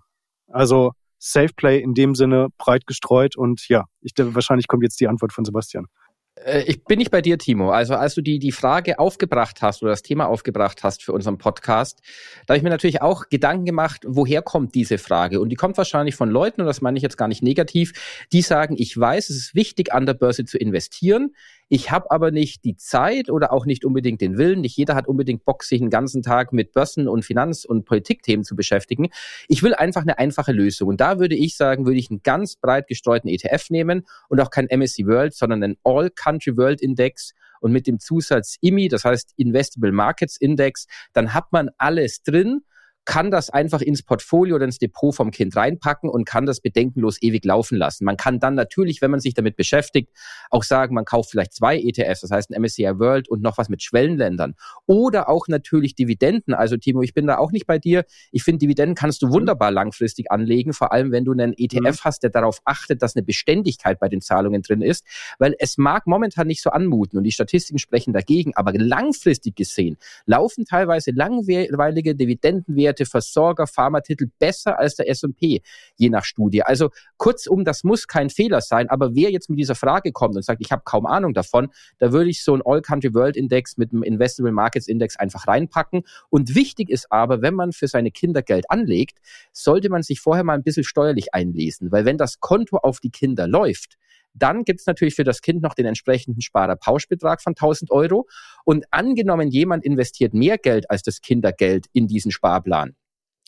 Also Safe Play in dem Sinne breit gestreut und ja, ich, wahrscheinlich kommt jetzt die Antwort von Sebastian. Äh, ich bin nicht bei dir, Timo. Also als du die, die Frage aufgebracht hast oder das Thema aufgebracht hast für unseren Podcast, da habe ich mir natürlich auch Gedanken gemacht, woher kommt diese Frage? Und die kommt wahrscheinlich von Leuten, und das meine ich jetzt gar nicht negativ, die sagen, ich weiß, es ist wichtig, an der Börse zu investieren. Ich habe aber nicht die Zeit oder auch nicht unbedingt den Willen. Nicht jeder hat unbedingt Bock, sich den ganzen Tag mit Börsen und Finanz- und Politikthemen zu beschäftigen. Ich will einfach eine einfache Lösung. Und da würde ich sagen, würde ich einen ganz breit gestreuten ETF nehmen und auch kein MSCI World, sondern einen All-Country World Index und mit dem Zusatz IMI, das heißt Investable Markets Index, dann hat man alles drin kann das einfach ins Portfolio oder ins Depot vom Kind reinpacken und kann das bedenkenlos ewig laufen lassen. Man kann dann natürlich, wenn man sich damit beschäftigt, auch sagen, man kauft vielleicht zwei ETFs, das heißt ein MSCI World und noch was mit Schwellenländern. Oder auch natürlich Dividenden. Also Timo, ich bin da auch nicht bei dir. Ich finde, Dividenden kannst du wunderbar langfristig anlegen, vor allem wenn du einen ETF mhm. hast, der darauf achtet, dass eine Beständigkeit bei den Zahlungen drin ist. Weil es mag momentan nicht so anmuten und die Statistiken sprechen dagegen, aber langfristig gesehen laufen teilweise langweilige Dividendenwerte Werte, Versorger, Pharmatitel besser als der S&P, je nach Studie. Also kurzum, das muss kein Fehler sein, aber wer jetzt mit dieser Frage kommt und sagt, ich habe kaum Ahnung davon, da würde ich so einen All-Country-World-Index mit einem Investable Markets Index einfach reinpacken. Und wichtig ist aber, wenn man für seine Kinder Geld anlegt, sollte man sich vorher mal ein bisschen steuerlich einlesen, weil wenn das Konto auf die Kinder läuft, dann gibt es natürlich für das Kind noch den entsprechenden Sparerpauschbetrag von 1000 Euro. Und angenommen, jemand investiert mehr Geld als das Kindergeld in diesen Sparplan.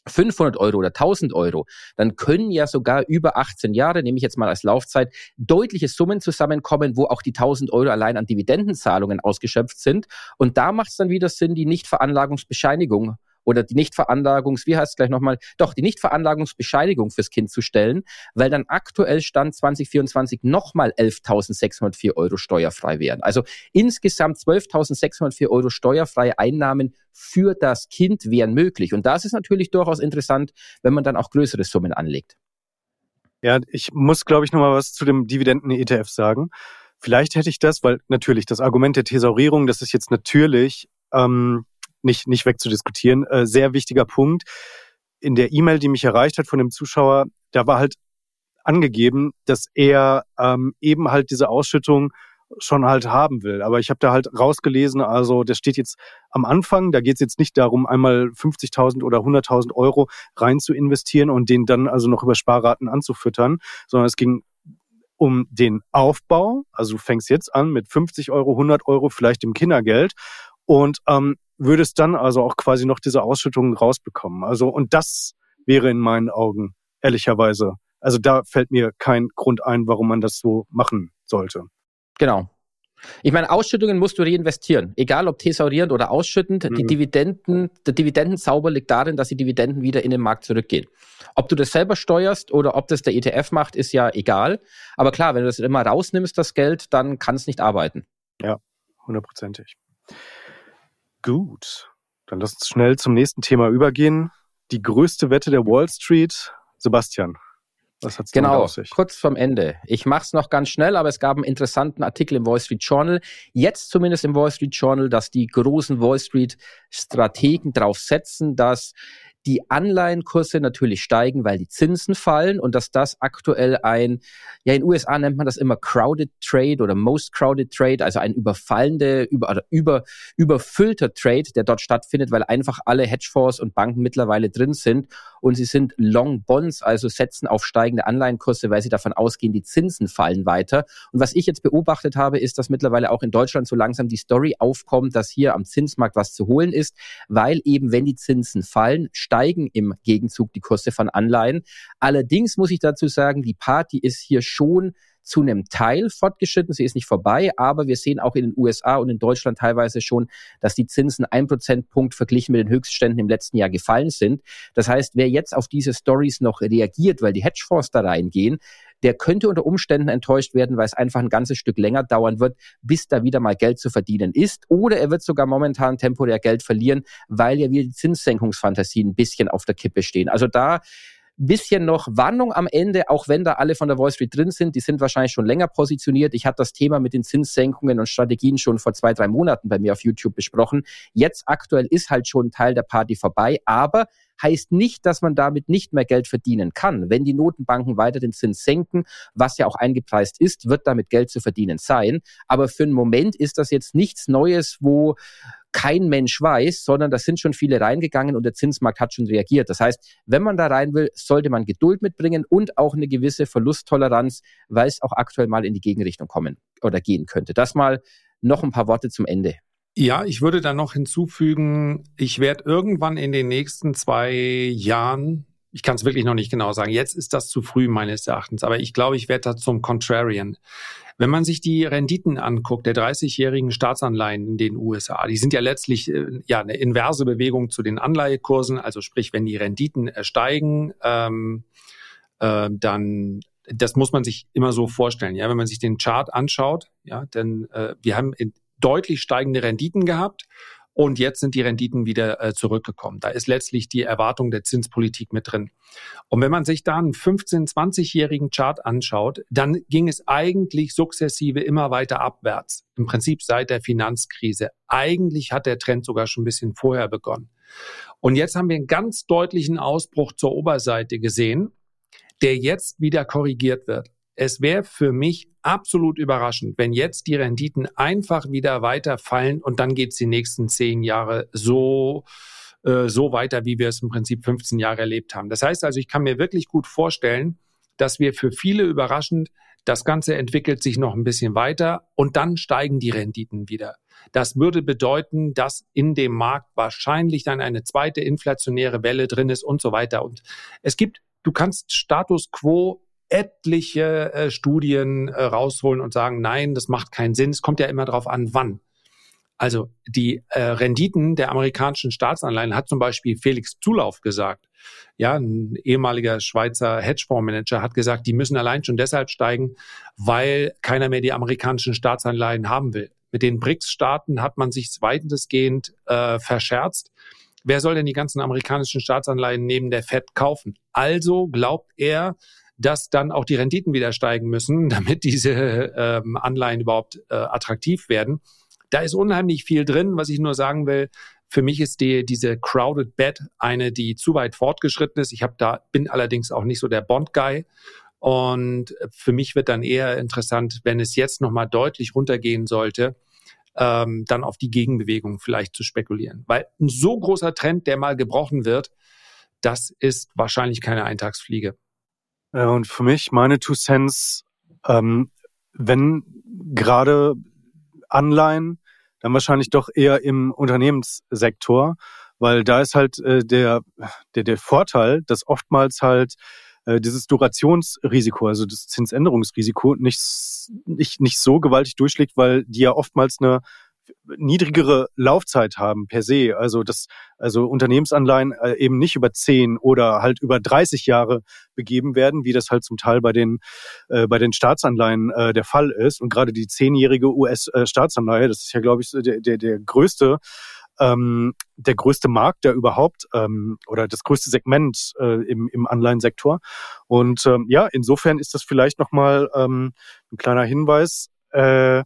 500 Euro oder 1000 Euro, dann können ja sogar über 18 Jahre, nehme ich jetzt mal als Laufzeit, deutliche Summen zusammenkommen, wo auch die 1000 Euro allein an Dividendenzahlungen ausgeschöpft sind. Und da macht es dann wieder Sinn, die Nichtveranlagungsbescheinigung oder die Nichtveranlagungs, wie heißt es gleich nochmal, doch die Nichtveranlagungsbescheinigung fürs Kind zu stellen, weil dann aktuell Stand 2024 nochmal 11.604 Euro steuerfrei wären. Also insgesamt 12.604 Euro steuerfreie Einnahmen für das Kind wären möglich. Und das ist natürlich durchaus interessant, wenn man dann auch größere Summen anlegt. Ja, ich muss, glaube ich, nochmal was zu dem Dividenden-ETF sagen. Vielleicht hätte ich das, weil natürlich das Argument der Thesaurierung, das ist jetzt natürlich ähm, nicht, nicht wegzudiskutieren, äh, sehr wichtiger Punkt. In der E-Mail, die mich erreicht hat von dem Zuschauer, da war halt angegeben, dass er ähm, eben halt diese Ausschüttung schon halt haben will. Aber ich habe da halt rausgelesen, also das steht jetzt am Anfang, da geht es jetzt nicht darum, einmal 50.000 oder 100.000 Euro rein zu investieren und den dann also noch über Sparraten anzufüttern, sondern es ging um den Aufbau. Also du fängst jetzt an mit 50 Euro, 100 Euro, vielleicht im Kindergeld und ähm, würdest dann also auch quasi noch diese Ausschüttungen rausbekommen. Also und das wäre in meinen Augen ehrlicherweise, also da fällt mir kein Grund ein, warum man das so machen sollte. Genau. Ich meine, Ausschüttungen musst du reinvestieren. Egal ob thesaurierend oder ausschüttend, mhm. die Dividenden, der Dividendenzauber liegt darin, dass die Dividenden wieder in den Markt zurückgehen. Ob du das selber steuerst oder ob das der ETF macht, ist ja egal. Aber klar, wenn du das immer rausnimmst, das Geld, dann kann es nicht arbeiten. Ja, hundertprozentig. Gut. Dann lass uns schnell zum nächsten Thema übergehen. Die größte Wette der Wall Street. Sebastian, was hat's genau, auf sich? kurz vom Ende. Ich mache es noch ganz schnell, aber es gab einen interessanten Artikel im Wall Street Journal, jetzt zumindest im Wall Street Journal, dass die großen Wall Street Strategen darauf setzen, dass die Anleihenkurse natürlich steigen, weil die Zinsen fallen und dass das aktuell ein, ja in den USA nennt man das immer crowded trade oder most crowded trade, also ein überfallende, über, oder über, überfüllter Trade, der dort stattfindet, weil einfach alle Hedgefonds und Banken mittlerweile drin sind und sie sind Long Bonds, also setzen auf steigende Anleihenkurse, weil sie davon ausgehen, die Zinsen fallen weiter. Und was ich jetzt beobachtet habe, ist, dass mittlerweile auch in Deutschland so langsam die Story aufkommt, dass hier am Zinsmarkt was zu holen ist, weil eben, wenn die Zinsen fallen, steigen im Gegenzug die Kurse von Anleihen. Allerdings muss ich dazu sagen, die Party ist hier schon zu einem Teil fortgeschritten. Sie ist nicht vorbei, aber wir sehen auch in den USA und in Deutschland teilweise schon, dass die Zinsen ein Prozentpunkt verglichen mit den Höchstständen im letzten Jahr gefallen sind. Das heißt, wer jetzt auf diese Stories noch reagiert, weil die Hedgefonds da reingehen, der könnte unter Umständen enttäuscht werden, weil es einfach ein ganzes Stück länger dauern wird, bis da wieder mal Geld zu verdienen ist. Oder er wird sogar momentan temporär Geld verlieren, weil ja wieder die Zinssenkungsfantasien ein bisschen auf der Kippe stehen. Also da bisschen noch Warnung am Ende, auch wenn da alle von der Wall Street drin sind. Die sind wahrscheinlich schon länger positioniert. Ich hatte das Thema mit den Zinssenkungen und Strategien schon vor zwei, drei Monaten bei mir auf YouTube besprochen. Jetzt aktuell ist halt schon ein Teil der Party vorbei, aber heißt nicht, dass man damit nicht mehr Geld verdienen kann. Wenn die Notenbanken weiter den Zins senken, was ja auch eingepreist ist, wird damit Geld zu verdienen sein. Aber für einen Moment ist das jetzt nichts Neues, wo kein Mensch weiß, sondern da sind schon viele reingegangen und der Zinsmarkt hat schon reagiert. Das heißt, wenn man da rein will, sollte man Geduld mitbringen und auch eine gewisse Verlusttoleranz, weil es auch aktuell mal in die Gegenrichtung kommen oder gehen könnte. Das mal noch ein paar Worte zum Ende. Ja, ich würde da noch hinzufügen, ich werde irgendwann in den nächsten zwei Jahren, ich kann es wirklich noch nicht genau sagen, jetzt ist das zu früh meines Erachtens, aber ich glaube, ich werde da zum Contrarian. Wenn man sich die Renditen anguckt, der 30-jährigen Staatsanleihen in den USA, die sind ja letztlich äh, ja eine inverse Bewegung zu den Anleihekursen. Also sprich, wenn die Renditen äh, steigen, ähm, äh, dann das muss man sich immer so vorstellen. Ja, wenn man sich den Chart anschaut, ja, denn äh, wir haben in, deutlich steigende Renditen gehabt. Und jetzt sind die Renditen wieder äh, zurückgekommen. Da ist letztlich die Erwartung der Zinspolitik mit drin. Und wenn man sich da einen 15-, 20-jährigen Chart anschaut, dann ging es eigentlich sukzessive immer weiter abwärts. Im Prinzip seit der Finanzkrise. Eigentlich hat der Trend sogar schon ein bisschen vorher begonnen. Und jetzt haben wir einen ganz deutlichen Ausbruch zur Oberseite gesehen, der jetzt wieder korrigiert wird. Es wäre für mich absolut überraschend, wenn jetzt die Renditen einfach wieder weiterfallen und dann geht es die nächsten zehn Jahre so äh, so weiter, wie wir es im Prinzip 15 Jahre erlebt haben. Das heißt also, ich kann mir wirklich gut vorstellen, dass wir für viele überraschend, das Ganze entwickelt sich noch ein bisschen weiter und dann steigen die Renditen wieder. Das würde bedeuten, dass in dem Markt wahrscheinlich dann eine zweite inflationäre Welle drin ist und so weiter. Und es gibt, du kannst Status quo etliche äh, Studien äh, rausholen und sagen, nein, das macht keinen Sinn. Es kommt ja immer darauf an, wann. Also die äh, Renditen der amerikanischen Staatsanleihen hat zum Beispiel Felix Zulauf gesagt. Ja, ein ehemaliger Schweizer Hedgefondsmanager hat gesagt, die müssen allein schon deshalb steigen, weil keiner mehr die amerikanischen Staatsanleihen haben will. Mit den BRICS-Staaten hat man sich weitestgehend äh, verscherzt. Wer soll denn die ganzen amerikanischen Staatsanleihen neben der Fed kaufen? Also glaubt er, dass dann auch die Renditen wieder steigen müssen, damit diese ähm, Anleihen überhaupt äh, attraktiv werden. Da ist unheimlich viel drin. Was ich nur sagen will, für mich ist die, diese Crowded Bet eine, die zu weit fortgeschritten ist. Ich habe da, bin allerdings auch nicht so der Bond-Guy. Und für mich wird dann eher interessant, wenn es jetzt nochmal deutlich runtergehen sollte, ähm, dann auf die Gegenbewegung vielleicht zu spekulieren. Weil ein so großer Trend, der mal gebrochen wird, das ist wahrscheinlich keine Eintagsfliege. Ja, und für mich, meine Two Cents, ähm, wenn gerade Anleihen, dann wahrscheinlich doch eher im Unternehmenssektor, weil da ist halt äh, der, der, der Vorteil, dass oftmals halt äh, dieses Durationsrisiko, also das Zinsänderungsrisiko nicht, nicht, nicht so gewaltig durchschlägt, weil die ja oftmals eine niedrigere Laufzeit haben per se. Also das, also Unternehmensanleihen äh, eben nicht über zehn oder halt über 30 Jahre begeben werden, wie das halt zum Teil bei den äh, bei den Staatsanleihen äh, der Fall ist. Und gerade die zehnjährige US-Staatsanleihe, das ist ja glaube ich der, der, der größte ähm, der größte Markt, der überhaupt ähm, oder das größte Segment äh, im, im Anleihensektor. Und ähm, ja, insofern ist das vielleicht nochmal ähm, ein kleiner Hinweis. Äh,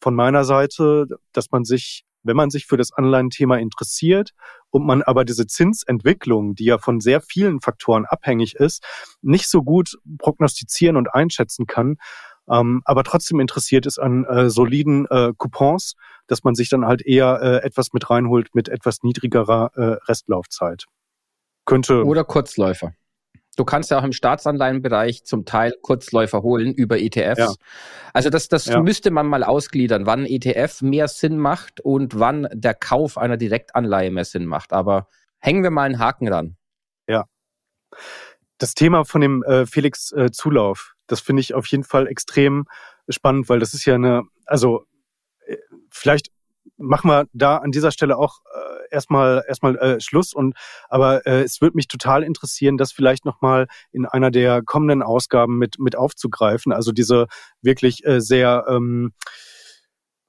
von meiner Seite, dass man sich, wenn man sich für das Anleihenthema interessiert und man aber diese Zinsentwicklung, die ja von sehr vielen Faktoren abhängig ist, nicht so gut prognostizieren und einschätzen kann, ähm, aber trotzdem interessiert ist an äh, soliden äh, Coupons, dass man sich dann halt eher äh, etwas mit reinholt mit etwas niedrigerer äh, Restlaufzeit. Könnte. Oder Kurzläufer. Du kannst ja auch im Staatsanleihenbereich zum Teil Kurzläufer holen über ETFs. Ja. Also das, das ja. müsste man mal ausgliedern, wann ETF mehr Sinn macht und wann der Kauf einer Direktanleihe mehr Sinn macht. Aber hängen wir mal einen Haken ran. Ja. Das Thema von dem äh, Felix äh, Zulauf, das finde ich auf jeden Fall extrem spannend, weil das ist ja eine, also äh, vielleicht machen wir da an dieser Stelle auch äh, erstmal erstmal äh, Schluss und aber äh, es würde mich total interessieren, das vielleicht noch mal in einer der kommenden Ausgaben mit mit aufzugreifen. Also diese wirklich äh, sehr ähm,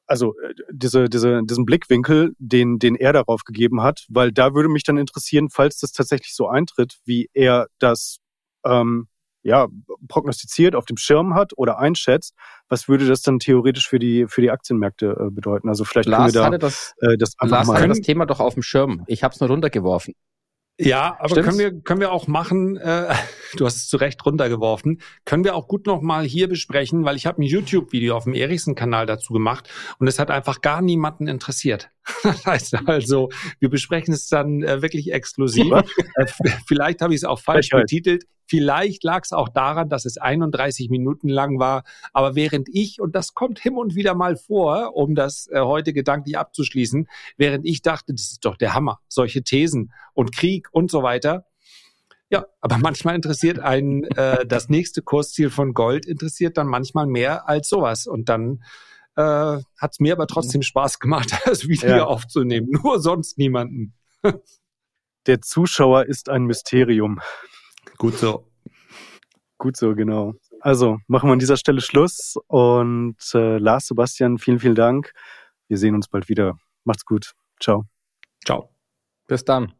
also äh, diese, diese, diesen Blickwinkel, den, den er darauf gegeben hat, weil da würde mich dann interessieren, falls das tatsächlich so eintritt, wie er das ähm, ja, prognostiziert, auf dem Schirm hat oder einschätzt, was würde das dann theoretisch für die, für die Aktienmärkte äh, bedeuten? Also vielleicht Lars können wir da hatte das, äh, das einfach Lars mal. hatte das Thema doch auf dem Schirm. Ich habe es nur runtergeworfen. Ja, aber Stimmt's? können wir, können wir auch machen, äh, du hast es zu Recht runtergeworfen, können wir auch gut nochmal hier besprechen, weil ich habe ein YouTube-Video auf dem Erichsen-Kanal dazu gemacht und es hat einfach gar niemanden interessiert. Das heißt also, wir besprechen es dann äh, wirklich exklusiv. äh, vielleicht habe ich es auch falsch betitelt. Vielleicht lag es auch daran, dass es 31 Minuten lang war. Aber während ich, und das kommt hin und wieder mal vor, um das äh, heute gedanklich abzuschließen, während ich dachte, das ist doch der Hammer, solche Thesen und Krieg und so weiter. Ja, aber manchmal interessiert einen äh, das nächste Kursziel von Gold, interessiert dann manchmal mehr als sowas. Und dann äh, hat es mir aber trotzdem Spaß gemacht, das Video ja. aufzunehmen. Nur sonst niemanden. Der Zuschauer ist ein Mysterium. Gut so. Gut so, genau. Also machen wir an dieser Stelle Schluss und äh, Lars, Sebastian, vielen, vielen Dank. Wir sehen uns bald wieder. Macht's gut. Ciao. Ciao. Bis dann.